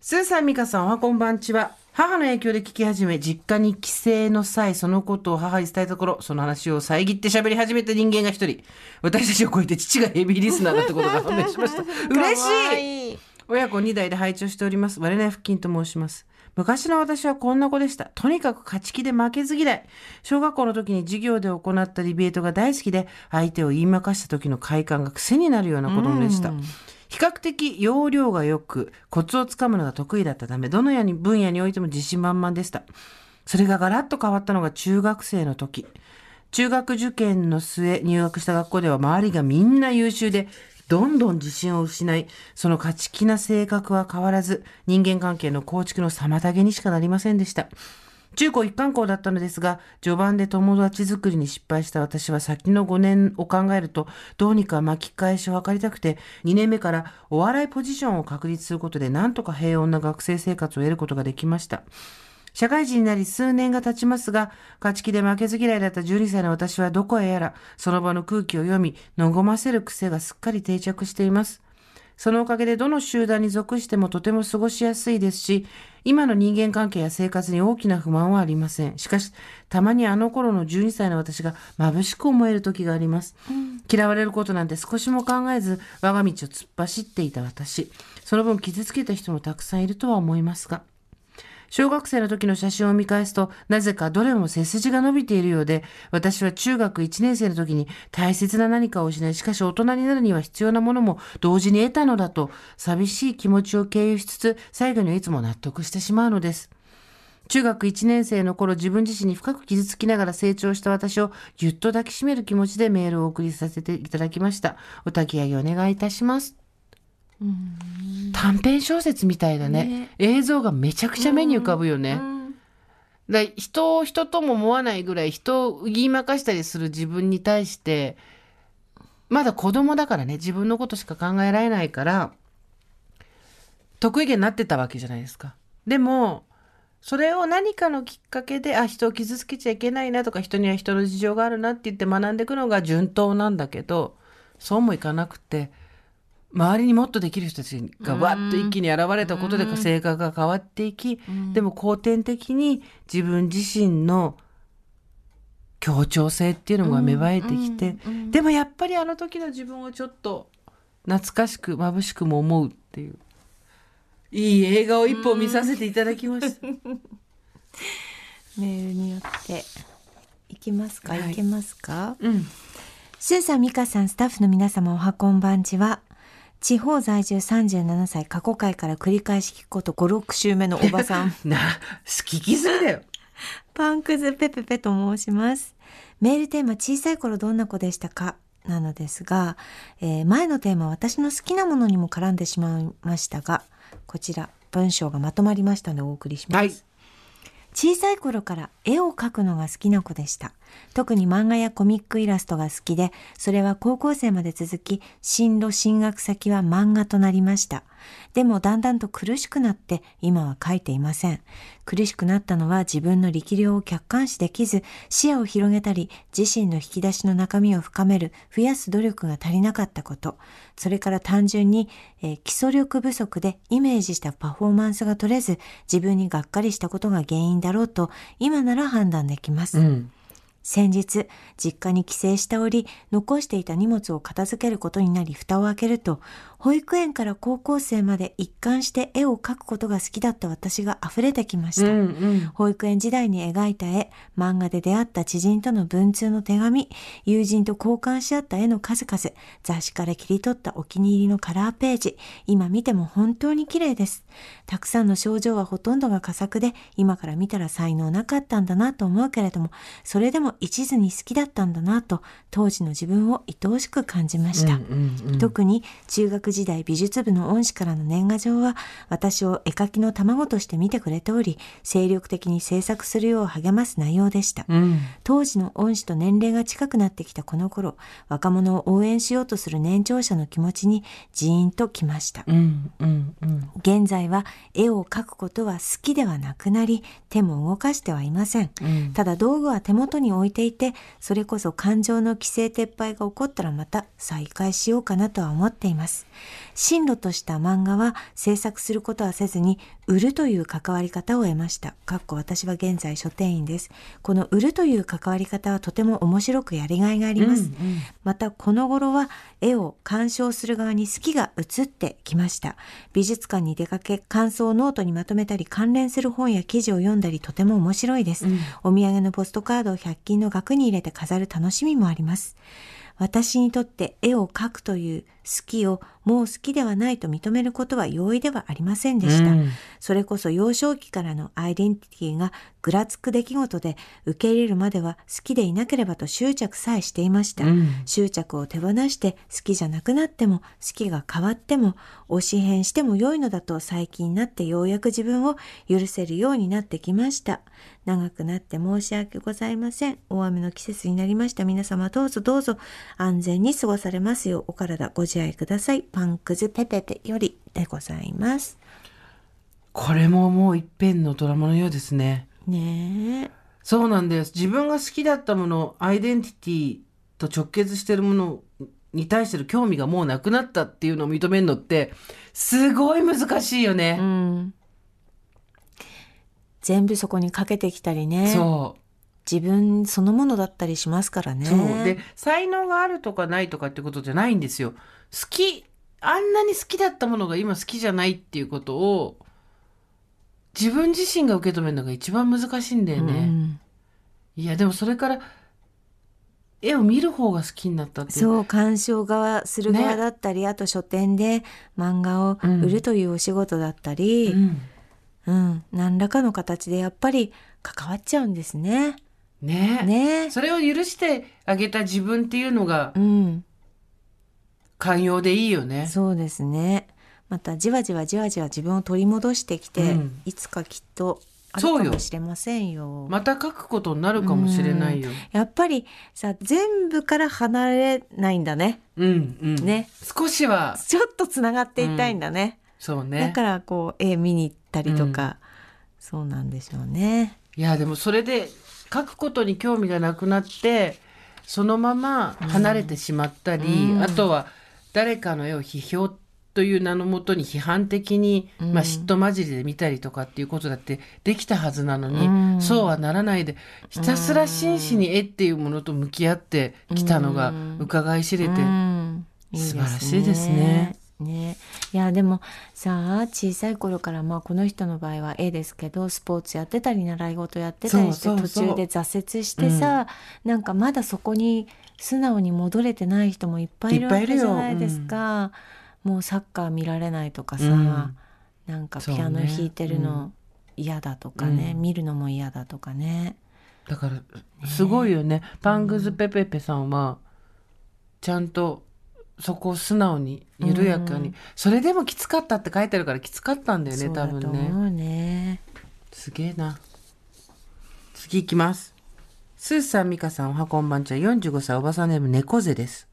スーさん、ミカさん、おはこんばんちは。母の影響で聞き始め、実家に帰省の際、そのことを母に伝えたところ、その話を遮って喋り始めた人間が一人。私たちを超えて父がヘビーリスナーだってことが判明しました。嬉しいい親子2代で拝聴しております。割れない腹筋と申します。昔の私はこんな子でした。とにかく勝ち気で負けず嫌い。小学校の時に授業で行ったディベートが大好きで、相手を言いまかした時の快感が癖になるような子供でした。比較的容量が良く、コツをつかむのが得意だったため、どのように分野においても自信満々でした。それがガラッと変わったのが中学生の時。中学受験の末入学した学校では周りがみんな優秀で、どんどん自信を失い、その勝ち気な性格は変わらず、人間関係の構築の妨げにしかなりませんでした。中高一貫校だったのですが、序盤で友達作りに失敗した私は先の5年を考えると、どうにか巻き返しを図りたくて、2年目からお笑いポジションを確立することで、なんとか平穏な学生生活を得ることができました。社会人になり数年が経ちますが、勝ち気で負けず嫌いだった12歳の私はどこへやら、その場の空気を読み、和ませる癖がすっかり定着しています。そのおかげでどの集団に属してもとても過ごしやすいですし、今の人間関係や生活に大きな不満はありません。しかし、たまにあの頃の12歳の私が眩しく思える時があります。嫌われることなんて少しも考えず、我が道を突っ走っていた私。その分傷つけた人もたくさんいるとは思いますが。小学生の時の写真を見返すと、なぜかどれも背筋が伸びているようで、私は中学1年生の時に大切な何かを失い、しかし大人になるには必要なものも同時に得たのだと、寂しい気持ちを経由しつつ、最後にはいつも納得してしまうのです。中学1年生の頃自分自身に深く傷つきながら成長した私をぎゅっと抱きしめる気持ちでメールを送りさせていただきました。お焚き上げお願いいたします。短編小説みたいだね。映像がめちゃくちゃ目に浮かぶよね。だ人を人とも思わないぐらい人を言いまかしたりする自分に対してまだ子供だからね自分のことしか考えられないから得意げになってたわけじゃないですか。でもそれを何かのきっかけであ人を傷つけちゃいけないなとか人には人の事情があるなって言って学んでいくのが順当なんだけどそうもいかなくて周りにもっとできる人たちがわっと一気に現れたことで性格が変わっていき、でも後天的に自分自身の協調性っていうのが芽生えてきて、でもやっぱりあの時の自分をちょっと懐かしく眩しくも思うっていう。いい映画を一本見させていただきました。メールによって。いきますか、はい。い、けますか？うん、スーさん、ミカさん、スタッフの皆様おはこんばんちは。地方在住37歳、過去回から繰り返し聞くこと5、6週目のおばさん。な聞きすぎだよ。パンクズペペペと申します。メールテーマ、小さい頃どんな子でしたか？なのですが、えー前のテーマ、私の好きなものにも絡んでしまいましたが、こちら、文章がまとまりましたのでお送りします。はい。小さい頃から絵を描くのが好きな子でした。特に漫画やコミックイラストが好きで、それは高校生まで続き、進路進学先は漫画となりました。でもだんだんと苦しくなって今は描いていません。苦しくなったのは自分の力量を客観視できず、視野を広げたり、自身の引き出しの中身を深める、増やす努力が足りなかったこと。それから単純に、えー基礎力不足でイメージしたパフォーマンスが取れず、自分にがっかりしたことが原因だろうと、今なら判断できます。うん。先日、実家に帰省した折、残していた荷物を片付けることになり、蓋を開けると、保育園から高校生まで一貫して絵を描くことが好きだった私が溢れてきました。うんうん。保育園時代に描いた絵、漫画で出会った知人との文通の手紙、友人と交換し合った絵の数々、雑誌から切り取ったお気に入りのカラーページ、今見ても本当に綺麗です。たくさんの症状はほとんどが佳作で、今から見たら才能なかったんだなと思うけれども、それでも一途に好きだったんだなと、当時の自分を愛おしく感じました。うんうん特に中学時代美術部の恩師からの年賀状は私を絵描きの卵として見てくれており精力的に制作するよう励ます内容でした、うん。当時の恩師と年齢が近くなってきたこの頃若者を応援しようとする年長者の気持ちにジーンときました、うんうんうん。現在は絵を描くことは好きではなくなり手も動かしてはいません、うんただ道具は手元に置いていてそれこそ感情の規制撤廃が起こったらまた再開しようかなとは思っています。進路とした漫画は制作することはせずに売るという関わり方を得ました。かっこ私は現在書店員です。この売るという関わり方はとても面白くやりがいがあります、またこの頃は絵を鑑賞する側に好きが移ってきました。美術館に出かけ感想をノートにまとめたり関連する本や記事を読んだりとても面白いです、お土産のポストカードを100均の額に入れて飾る楽しみもあります私にとって絵を描くという好きをもう好きではないと認めることは容易ではありませんでした、うん。それこそ幼少期からのアイデンティティがぐらつく出来事で受け入れるまでは好きでいなければと執着さえしていました、うん。執着を手放して好きじゃなくなっても好きが変わっても推し変しても良いのだと最近になってようやく自分を許せるようになってきました長くなって申し訳ございません大雨の季節になりました皆様どうぞどうぞ安全に過ごされますようお体ご自愛くださいパンクズペペペよりでございますこれももう一編のドラマのようですね。ねえそうなんです。自分が好きだったもの、アイデンティティと直結しているものに対しての興味がもうなくなったっていうのを認めるのってすごい難しいよね。うん。全部そこにかけてきたりね。そう。自分そのものだったりしますからね。そう。で、才能があるとかないとかってことじゃないんですよ。好き、あんなに好きだったものが今好きじゃないっていうことを、自分自身が受け止めるのが一番難しいんだよね。うんいや、でもそれから、絵を見る方が好きになったって。そう、鑑賞側する側ねだったり、あと書店で漫画を売るというお仕事だったり、うん。うん、何らかの形でやっぱり関わっちゃうんですね。ねえ。ね。それを許してあげた自分っていうのがうん、寛容でいいよね。そうですね。またじわじわじわじわ自分を取り戻してきて、うんいつかきっとあるそうよかもしれませんよ。また書くことになるかもしれないよ。やっぱりさ全部から離れないんだね。うんうん。ね。少しは、ちょっとつながっていたいんだね。そうね。だからこう絵見に行ったりとか、そうなんでしょうね。いや、でもそれで書くことに興味がなくなって、そのまま離れてしまったり、うん。あとは誰かの絵を批評という名のもとに批判的に、うん。まあ嫉妬混じりで見たりとかっていうことだってできたはずなのに、うん。そうはならないで、ひたすら真摯に絵っていうものと向き合ってきたのが伺い知れて、素晴らしいですね。ね、いやでもさあ小さい頃からまあこの人の場合は絵ですけどスポーツやってたり習い事やってたりして途中で挫折してさ、なんかまだそこに素直に戻れてない人もいっぱいいるわけじゃないですか。もうサッカー見られないとかさ、うん。なんかピアノ弾いてるの嫌だとかね、うん。見るのも嫌だとかね。だからすごいよね。パングズペペペさんはちゃんとそこを素直に緩やかに、うん。それでもきつかったって書いてあるからきつかったんだよね多分ね。ね。すげえな。次いきます。スーさんミカさんおはこんばんちは。45歳おばさんネーム猫背です。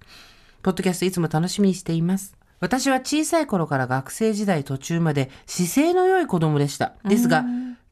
ポッドキャストいつも楽しみにしています。私は小さい頃から学生時代途中まで姿勢の良い子供でした。ですが、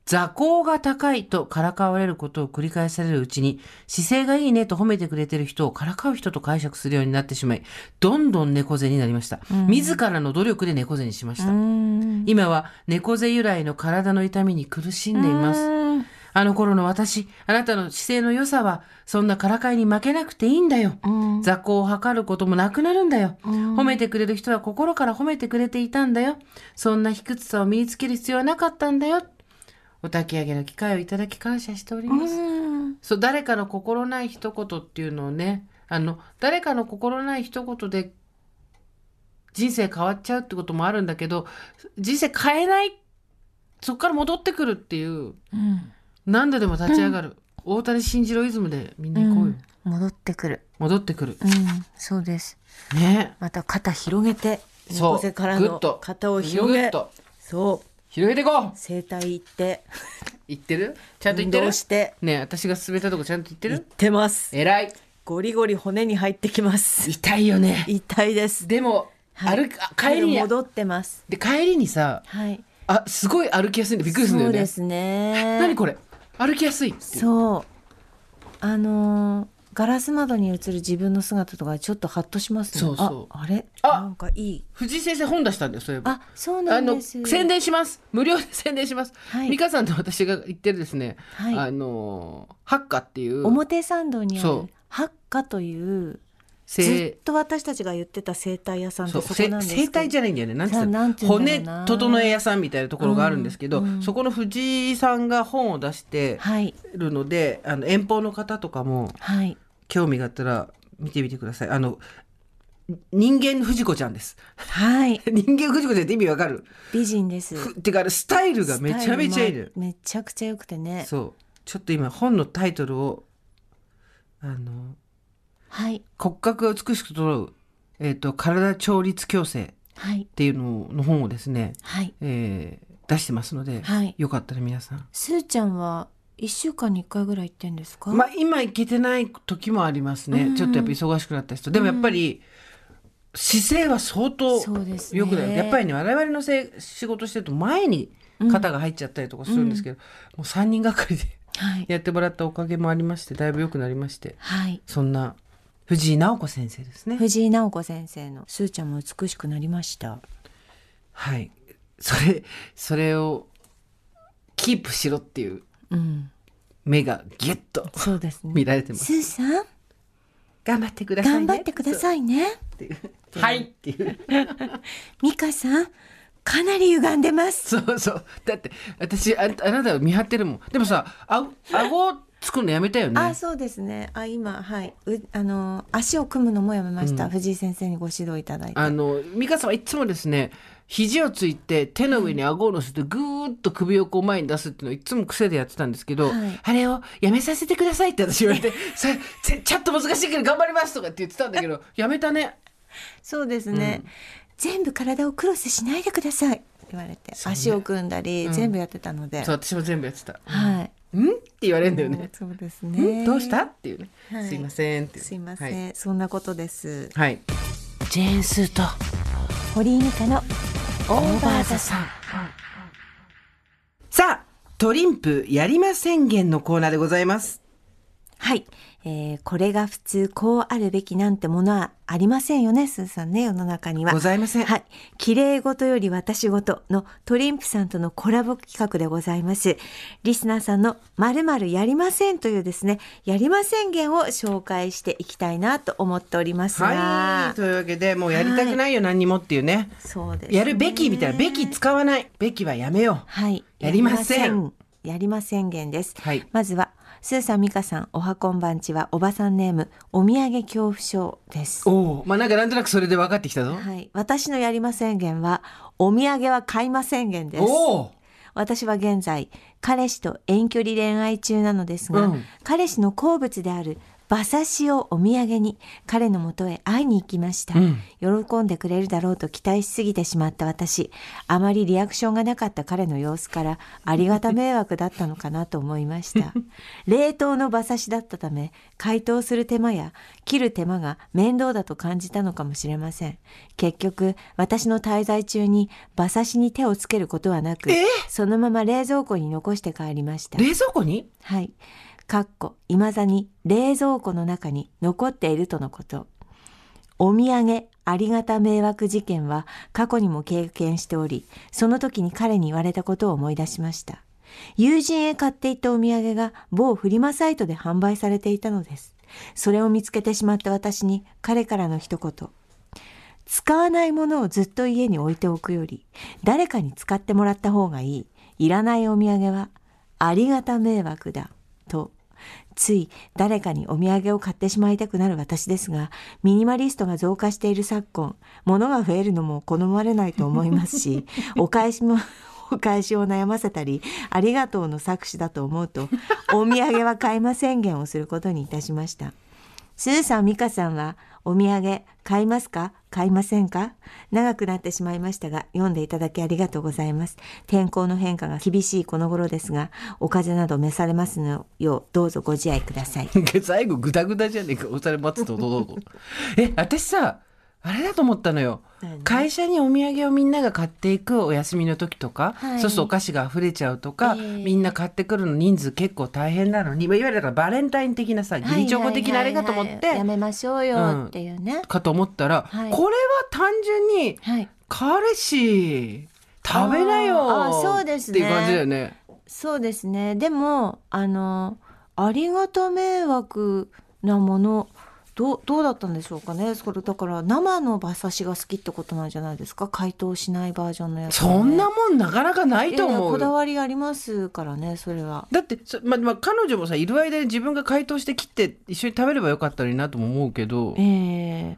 座高が高いとからかわれることを繰り返されるうちに、姿勢がいいねと褒めてくれてる人をからかう人と解釈するようになってしまい、どんどん猫背になりました。自らの努力で猫背にしました。うん今は猫背由来の体の痛みに苦しんでいます。うんあの頃の私、あなたの姿勢の良さは、そんなからかいに負けなくていいんだよ。うん雑魚を測ることもなくなるんだよ。褒めてくれる人は心から褒めてくれていたんだよ。そんな低くさを身につける必要はなかったんだよ。お焚き上げの機会をいただき感謝しております。うんそう、誰かの心ない一言っていうのをね、あの、誰かの心ない一言で人生変わっちゃうってこともあるんだけど、人生変えない、そこから戻ってくるっていう、うん何度でも立ち上がる。大谷慎次郎イズムでみんな行こうよ。戻ってくる。戻ってくる。うん、そうです。ねまた肩広げて、そう。肩を広げそう、広げていこう整体行って、言ってる？ちゃんと言運ってる？動して、ねえ私が進めたとこちゃんと言って行っるてます。偉い。ゴリゴリ骨に入ってきます。痛いよね。痛いです。でも、はい歩く、あ帰りに、戻ってます。で、帰りにさ、はい。あ、すごい歩きやすいんでびっくりするんだよね。そうですね。何これ？歩きやすいっていう。そう。あのーガラス窓に映る自分の姿とかちょっとハッとしますね。そうそうあ、あれ？あなんかいい。藤井先生本出したんだよ、そういえば。あ、そうなんです。宣伝します。無料で宣伝します。はい美香さんと私が言ってるですね、はいあの、ハッカっていう、表参道にあるハッカというずせっと私たちが言ってた整体屋さんってそこなんです整体じゃないんだよね。なんて骨整え屋さんみたいなところがあるんですけど、うんうん。そこの藤井さんが本を出してはいるので、あの遠方の方とかもはい。興味があったら見てみてください。あの人間藤子ちゃんです。はい。人間藤子ちゃんって意味わかる？美人です。ふてかスタイルがめちゃめちゃいい。のめちゃくちゃ良くてね。そう。ちょっと今本のタイトルをあのはい。骨格が美しく整うえっ、と体調律矯正っはい。ていうのの本をですね、はい。えー出してますので、はい。よかったら皆さん。すーちゃんは一週間に一回ぐらい行ってんですか？まあ今行けてない時もありますね。うん。ちょっとやっぱ忙しくなった人。でもやっぱり、姿勢は相当そうですね。良くなる。やっぱりね、我々のせい仕事してると前に肩が入っちゃったりとかするんですけど、もう3人がかりではい。やってもらったおかげもありまして、だいぶ良くなりまして、はい。そんな藤井直子先生ですね。藤井直子先生のすーちゃんも美しくなりましたはい。それ、それを、キープしろっていううん目がギュッとそうですね見られてます。すーさん？頑張ってくださいね。頑張ってくださいね。はいっていう。美香さんかなり歪んでますそうそう。だって、私、ああなたを見張ってるもん。でもさ、あ、顎作るのやめたよね。あそうですね。あ今はい。うあの足を組むのもやめました、藤井先生にご指導いただいて。あの、美香さんはいつもですね、肘をついて手の上に顎を乗せてぐーっと首をこう前に出すっていうのをいつも癖でやってたんですけど、はい。あれをやめさせてくださいって私言われて、それちちょっと難しいけど頑張りますとかって言ってたんだけど、やめたね。そうですね、全部体をクロスしないでくださいって言われて、足を組んだり、全部やってたので。そう、私も全部やってた。はいん？って言われるんだよね。そうですね。ん？どうした？っていうね、はい。すいませんっていう。すいません、はい、そんなことです。はい。ジェーンスーと。堀井美香のオーバーザさん。さあトリンプやりま宣言のコーナーでございます。はい、えーこれが普通こうあるべきなんてものはありませんよねスーさんね世の中には。ございません。はい。綺麗事より私事のトリンプさんとのコラボ企画でございます。リスナーさんの〇〇やりませんというですねやりま宣言を紹介していきたいなと思っておりますが、はい。というわけでもうやりたくないよ、何にもっていうね。そうですね。やるべきみたいなべき使わない。べきはやめよはい。やりません。やりません。宣言です。はい。まずは、スーさん、ミカさん、おはこんばんちは、おばさんネーム、お土産恐怖症ですう。おおまあなんかなんとなくそれで分かってきたぞ、はい。私のやりま宣言は、お土産は買いま宣言です。おお私は現在、彼氏と遠距離恋愛中なのですが、うん彼氏の好物である馬刺しをお土産に彼のもとへ会いに行きました、喜んでくれるだろうと期待しすぎてしまった私。あまりリアクションがなかった彼の様子からありがた迷惑だったのかなと思いました。冷凍の馬刺しだったため解凍する手間や切る手間が面倒だと感じたのかもしれません。結局私の滞在中に馬刺しに手をつけることはなくそのまま冷蔵庫に残して帰りました。冷蔵庫に？はい。かっこ、未だに冷蔵庫の中に残っているとのこと。お土産ありがた迷惑事件は過去にも経験しており、その時に彼に言われたことを思い出しました。友人へ買っていったお土産が某フリマサイトで販売されていたのです。それを見つけてしまった私に彼からの一言。使わないものをずっと家に置いておくより、誰かに使ってもらった方がいい。いらないお土産は、ありがた迷惑だ。と、つい誰かにお土産を買ってしまいたくなる私ですが、ミニマリストが増加している昨今、物が増えるのも好まれないと思いますし、お返しも、お返しを悩ませたり、ありがとうの作詞だと思うと、お土産は買いま宣言をすることにいたしました。スーさん、ミカさんは、お土産買いますか？買いませんか？長くなってしまいましたが、読んでいただきありがとうございます。天候の変化が厳しいこの頃ですが、お風邪など召されますのよう、どうぞご自愛ください。最後グダグダじゃねえかおされ待つとどうぞえ私さあれだと思ったのよ何？会社にお土産をみんなが買っていくお休みの時とか、はいそうするとお菓子が溢れちゃうとか、ええみんな買ってくるの人数結構大変なのにいわゆるだからバレンタイン的なさ義理チョコ的なあれかと思って、はいはいはいやめましょうよっていうね。かと思ったら、はいこれは単純にはい。彼氏食べなよそうですねっていう感じだよね。そうですね。でも、あの、ありがた迷惑なもの、どう、どうだったんでしょうかね？それだから生の馬刺しが好きってことなんじゃないですか？解凍しないバージョンのやつ、ね。そんなもんなかなかないと思うよ。こだわりありますからね、それは。だってそままあ、彼女もさいる間に自分が解凍して切って一緒に食べればよかったのになとも思うけどええ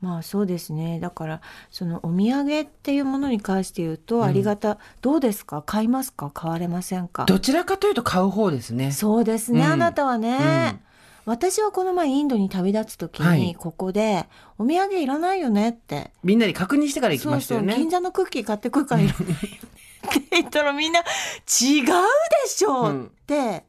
まあそうですね。だから、そのお土産っていうものに関して言うと、ありがた、どうですか？買いますか？買われませんか？どちらかというと買う方ですね。そうですね、うんあなたはね。うん私はこの前インドに旅立つ時はいに、ここで、お土産いらないよねって。みんなに確認してから行きましたよね。そうそう、銀座のクッキー買ってくるからいらないよねって言ったらみんな、違うでしょうんって、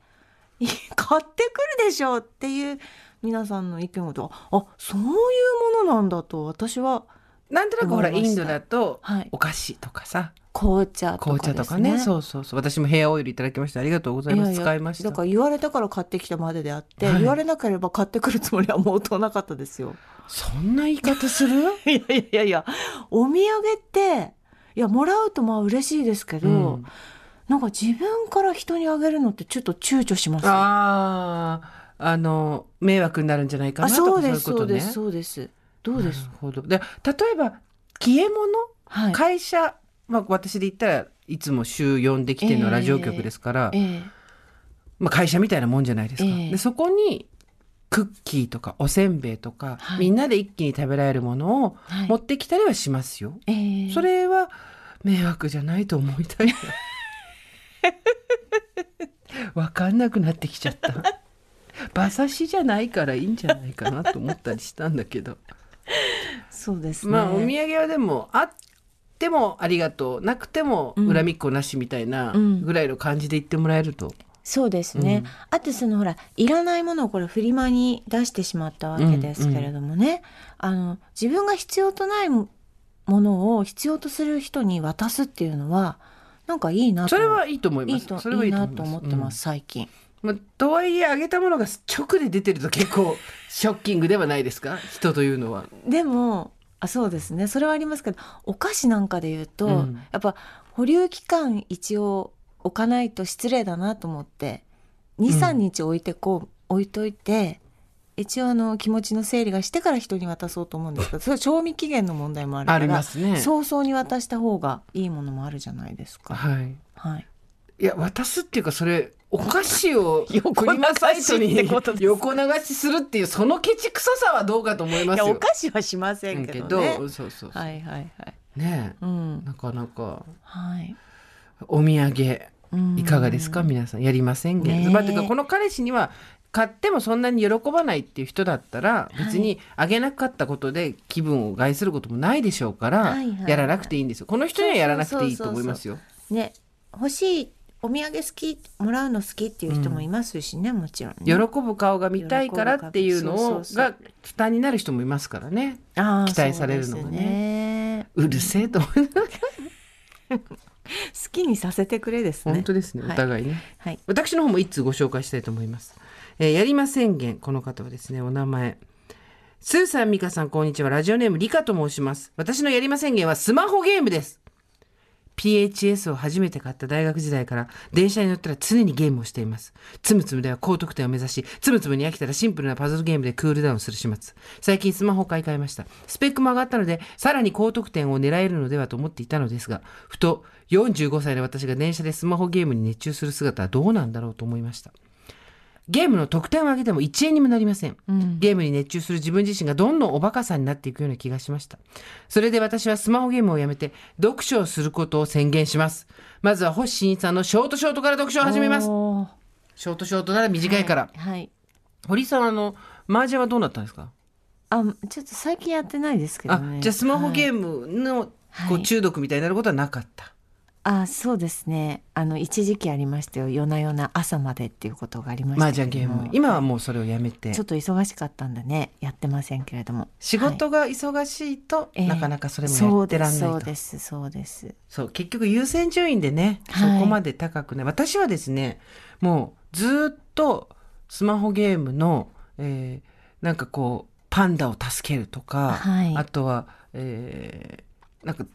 い買ってくるでしょっていう皆さんの意見があ、あ、そういうものなんだと私はなんとなくほらインドだとはいお菓子とかさ紅茶と紅かですね。茶とかね。そうそうそう。私もヘアオイルいただきましたありがとうございます。使いました。だから言われたから買ってきたまでであって、はい。言われなければ買ってくるつもりはもうとなかったですよ。そんな言い方する？いやいやいやお土産っていやもらうとまあ嬉しいですけど、うん。なんか自分から人にあげるのってちょっと躊躇します。あああの迷惑になるんじゃないかなとかそういうことね。そうですそうです。どうです？なる。ほど。で例えば消え物？はい。会社、まあ、私で言ったらいつも週4で来てるのはラジオ局ですから、ええまあ、会社みたいなもんじゃないですか。ええでそこにクッキーとかおせんべいとか、はいみんなで一気に食べられるものをはい持ってきたりはしますよ。ええそれは迷惑じゃないと思いたいな。わかんなくなってきちゃった。馬刺しじゃないからいいんじゃないかなと思ったりしたんだけど。そうですね。まあお土産はでもあってもありがとうなくても恨みっこなしみたいなうん。ぐらいの感じで言ってもらえると、そうですね、うん。あとそのほらいらないものをこれフリマに出してしまったわけですけれどもね、あの自分が必要とないものを必要とする人に渡すっていうのはなんかいいなと。それはいいと思います。いいとそれはいいなと思ってます、最近。まあ、とはいえあげたものが直で出てると結構ショッキングではないですか？人というのは。でもあそうですねそれはありますけどお菓子なんかで言うと、うんやっぱ保留期間一応置かないと失礼だなと思って23日置いてこう、置いといて一応あの気持ちの整理がしてから人に渡そうと思うんですけど それ賞味期限の問題もあるからありますね。早々に渡した方がいいものもあるじゃないですか。はい。はい、いや渡すっていうかそれお菓子を横流しってこと横流しするっていうそのケチくささはどうかと思いますよ。いやお菓子はしませんけどね。そうそうそう。はいはいはい。ね。えうん。なかなか。はい。お土産うん。いかがですか？皆さん。やりませんけど、まあ、てかこの彼氏には買ってもそんなに喜ばないっていう人だったら別にあげなかったことで気分を害することもないでしょうから、やらなくていいんですよ。この人にはやらなくていいと思いますよ。ね。欲しいお土産好きもらうの好きっていう人もいますしね、もちろんね。喜ぶ顔が見たいからっていうのをが負担になる人もいますからねあー期待されるのがねねうるせえと思い 好きにさせてくれですね。本当ですねおはい互いね、はい。私の方も一通ご紹介したいと思います。えーやりま宣言。この方はですね、お名前。スーさん、ミカさん、こんにちは。ラジオネーム、リカと申します。私のやりま宣言はスマホゲームです。PHS を初めて買った大学時代から電車に乗ったら常にゲームをしています。つむつむでは高得点を目指し、つむつむに飽きたらシンプルなパズルゲームでクールダウンする始末。最近スマホを買い替えました。スペックも上がったので、さらに高得点を狙えるのではと思っていたのですが、ふと45歳の私が電車でスマホゲームに熱中する姿はどうなんだろうと思いました。ゲームの得点を上げても1円にもなりません。ゲームに熱中する自分自身がどんどんおバカさんになっていくような気がしました。それで私はスマホゲームをやめて読書をすることを宣言します。まずは星新一さんのショートショートから読書を始めます。ショートショートなら短いから。はい。はい堀さんあの、麻雀はどうなったんですか？あ、ちょっと最近やってないですけどあね。、じゃあスマホゲーームのこはいう中毒みたいになることはなかった。あ、そうですね。あの一時期ありましたよ。夜な夜な朝までっていうことがありました麻けども。雀ゲーム。今はもうそれをやめてちょっ。と忙しかったんでね、やってませんけれども。仕事が忙しいと、ええなかなかそれもやってらんないと。そうです、そうです、そうです。そう結局優先順位でね、はいそこまで高くない私はですねもうずっとスマホゲームの、えーなんかこうパンダを助けるとか、はいあとは、えーなんか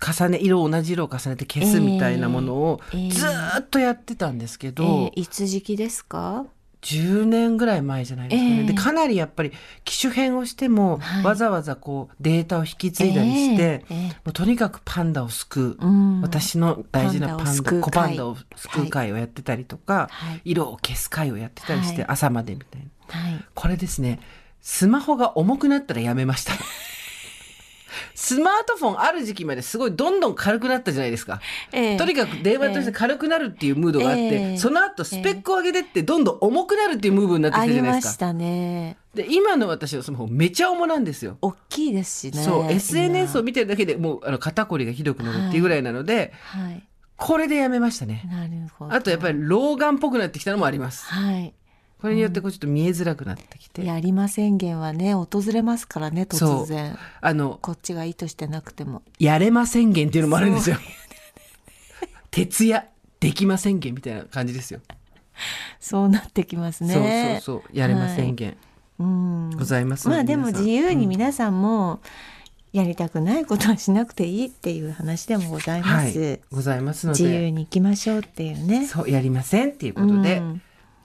重ね色を同じ色を重ねて消すみたいなものをえーえー。ずーっとやってたんですけど、えーいつ時期ですか？10年ぐらい前じゃないですかね、ええでかなりやっぱり機種変をしても、はい。わざわざこうデータを引き継いだりして、ええええもうとにかくパンダを救う、うん。私の大事なパンダ子パンダを救う会をやってたりとか、はい。色を消す会をやってたりして、はい。朝までみたいな。はい。これですねスマホが重くなったらやめましたスマートフォンある時期まですごいどんどん軽くなったじゃないですか、ええとにかく電話として軽くなるっていうムードがあって、ええその後スペックを上げてってどんどん重くなるっていうムーブになってきたじゃないですかましたね。で今の私のスマホめちゃ重なんですよ大きいですしね。そう SNS を見見てるだけでもうあの肩こりがひどくなるっていうぐらいなので、はい。これでやめましたねなるほど。あとやっぱり老眼っぽくなってきたのもありますはい。これによってこうちょっと見えづらくなってきて、やりま宣言はね訪れますからね突然。あのこっちが意図してなくても。やれま宣言っていうのもあるんですよ。徹夜できま宣言みたいな感じですよ。そうなってきますね。そうそうそう。やれま宣言。うん。ございますのまあでも自由に皆さんもやりたくないことはしなくていいっていう話でもございます、はい、ございますの自由でに行きましょうっていうね。そうやりませんっていうことで、うん。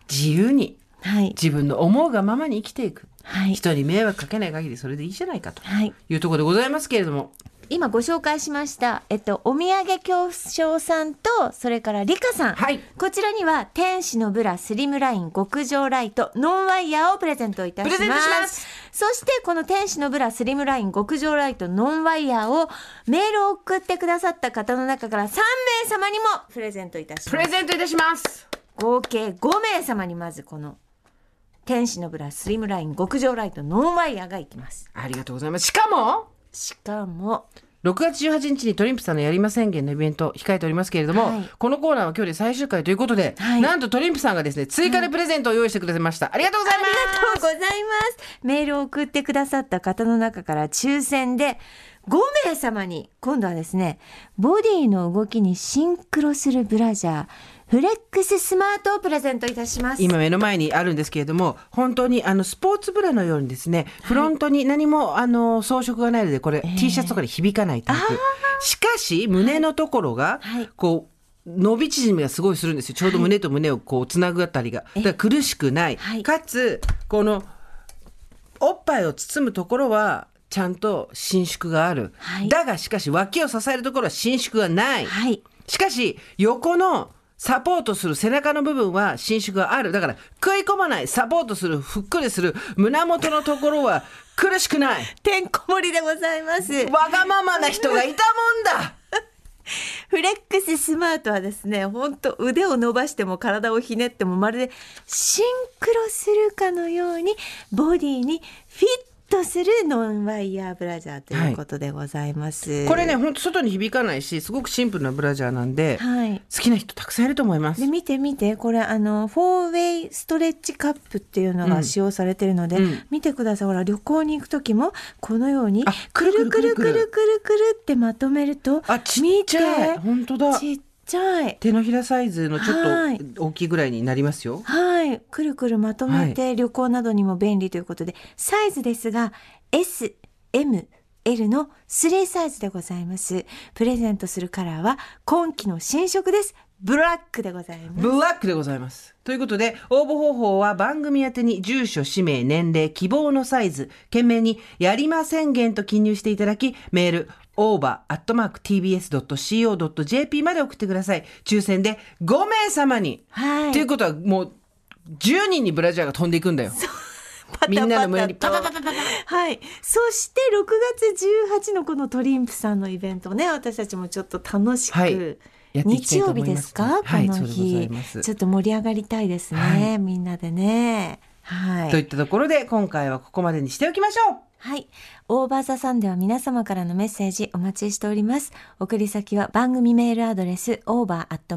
自由にはい。自分の思うがままに生きていく、はい。人に迷惑かけない限りそれでいいじゃないかと。はい。いうところでございますけれども。今ご紹介しました、えっと、お土産恐怖症さんとそれからリカさん、はい。こちらには天使のブラスリムライン極上ライトノンワイヤーをプレゼントいたします。ます。そしてこの天使のブラスリムライン極上ライトノンワイヤーをメールを送ってくださった方の中から3名様にもプレゼントいたしプレますゼントいたします。合計5名様にまずこの天使のブラスリムライン極上ライトノンワイヤーがいきます。ありがとうございます。しかもしかも6月18日にトリンプさんのやりま宣言のイベント控えておりますけれども、はい。このコーナーは今日で最終回ということで、はい。なんとトリンプさんがですね追加でプレゼントを用意してくれました、ありがとうございますありがとうございます。メールを送ってくださった方の中から抽選で5名様に今度はですね、ボディの動きにシンクロするブラジャー、フレックススマートをプレゼントいたします。今目の前にあるんですけれども本当にあのスポーツブラのようにですねフロントに何もあの装飾がないのでこれ、T シャツとかで響かないタイプ。しかし胸のところがはい。こう伸び縮みがすごいするんですよ。ちょうど胸と胸をこうつなぐあたりが。だから苦しくない、はい。かつこのおっぱいを包むところはちゃんと伸縮がある、はい。だがしかし脇を支えるところは伸縮がない。しかし、横のサポートする背中の部分は伸縮がある。だから、食い込まない、サポートする、ふっくりする、胸元のところは苦しくない。てんこ盛りでございます。わがままな人がいたもんだフレックススマートはですね、本当腕を伸ばしても体をひねってもまるでシンクロするかのようにボディにフィットするノンワイヤーブラジャーということでございます。これね、ほんと外に響かないし、すごくシンプルなブラジャーなんで、はい。好きな人たくさんいると思いますで。見て見てこれあのフォーウェイストレッチカップっていうのが使用されてるので、うん見てくださいほら旅行に行く時もこのようにあくるくるくるくるくるってまとめるとあ、ちっちゃい。本当だ。ちっちゃい。手のひらサイズのちょはい。っと大きいぐらいになりますよ。はい。くるくるまとめて旅行などにも便利ということで、サイズですが SM L の3サイズでございます。プレゼントするカラーは今季の新色です。ブラックでございます。ブラックでございます。ということで、応募方法は番組宛てに住所、氏名、年齢、希望のサイズ、懸命にやりま宣言と記入していただき、メール、over.tbs.co.jp まで送ってください。抽選で5名様に。はいということはもう、10人にブラジャーが飛んでいくんだよ。パタパタとみんなの胸にパパパパパパはい。そして6月18のこのトリンプさんのイベントをね、私たちもちょっと楽しく、はい日曜日ですか、はいこの日ちょっと盛り上がりたいですね、はいみんなでね。はい。といったところで、今回はここまでにしておきましょう。はい。オーバーザさんでは皆様からのメッセージお待ちしております。送り先は番組メールアドレス over.tbs.co.jp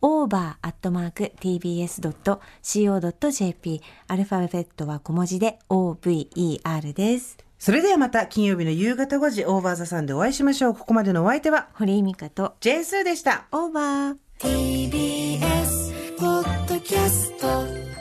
over.tbs.co.jp アルファベットは小文字で over です。それではまた金曜日の夕方5時、オーバーザさんでお会いしましょう。ここまでのお相手は、堀井美香とジェーンスーでした。オーバー。TBS ポッドキャスト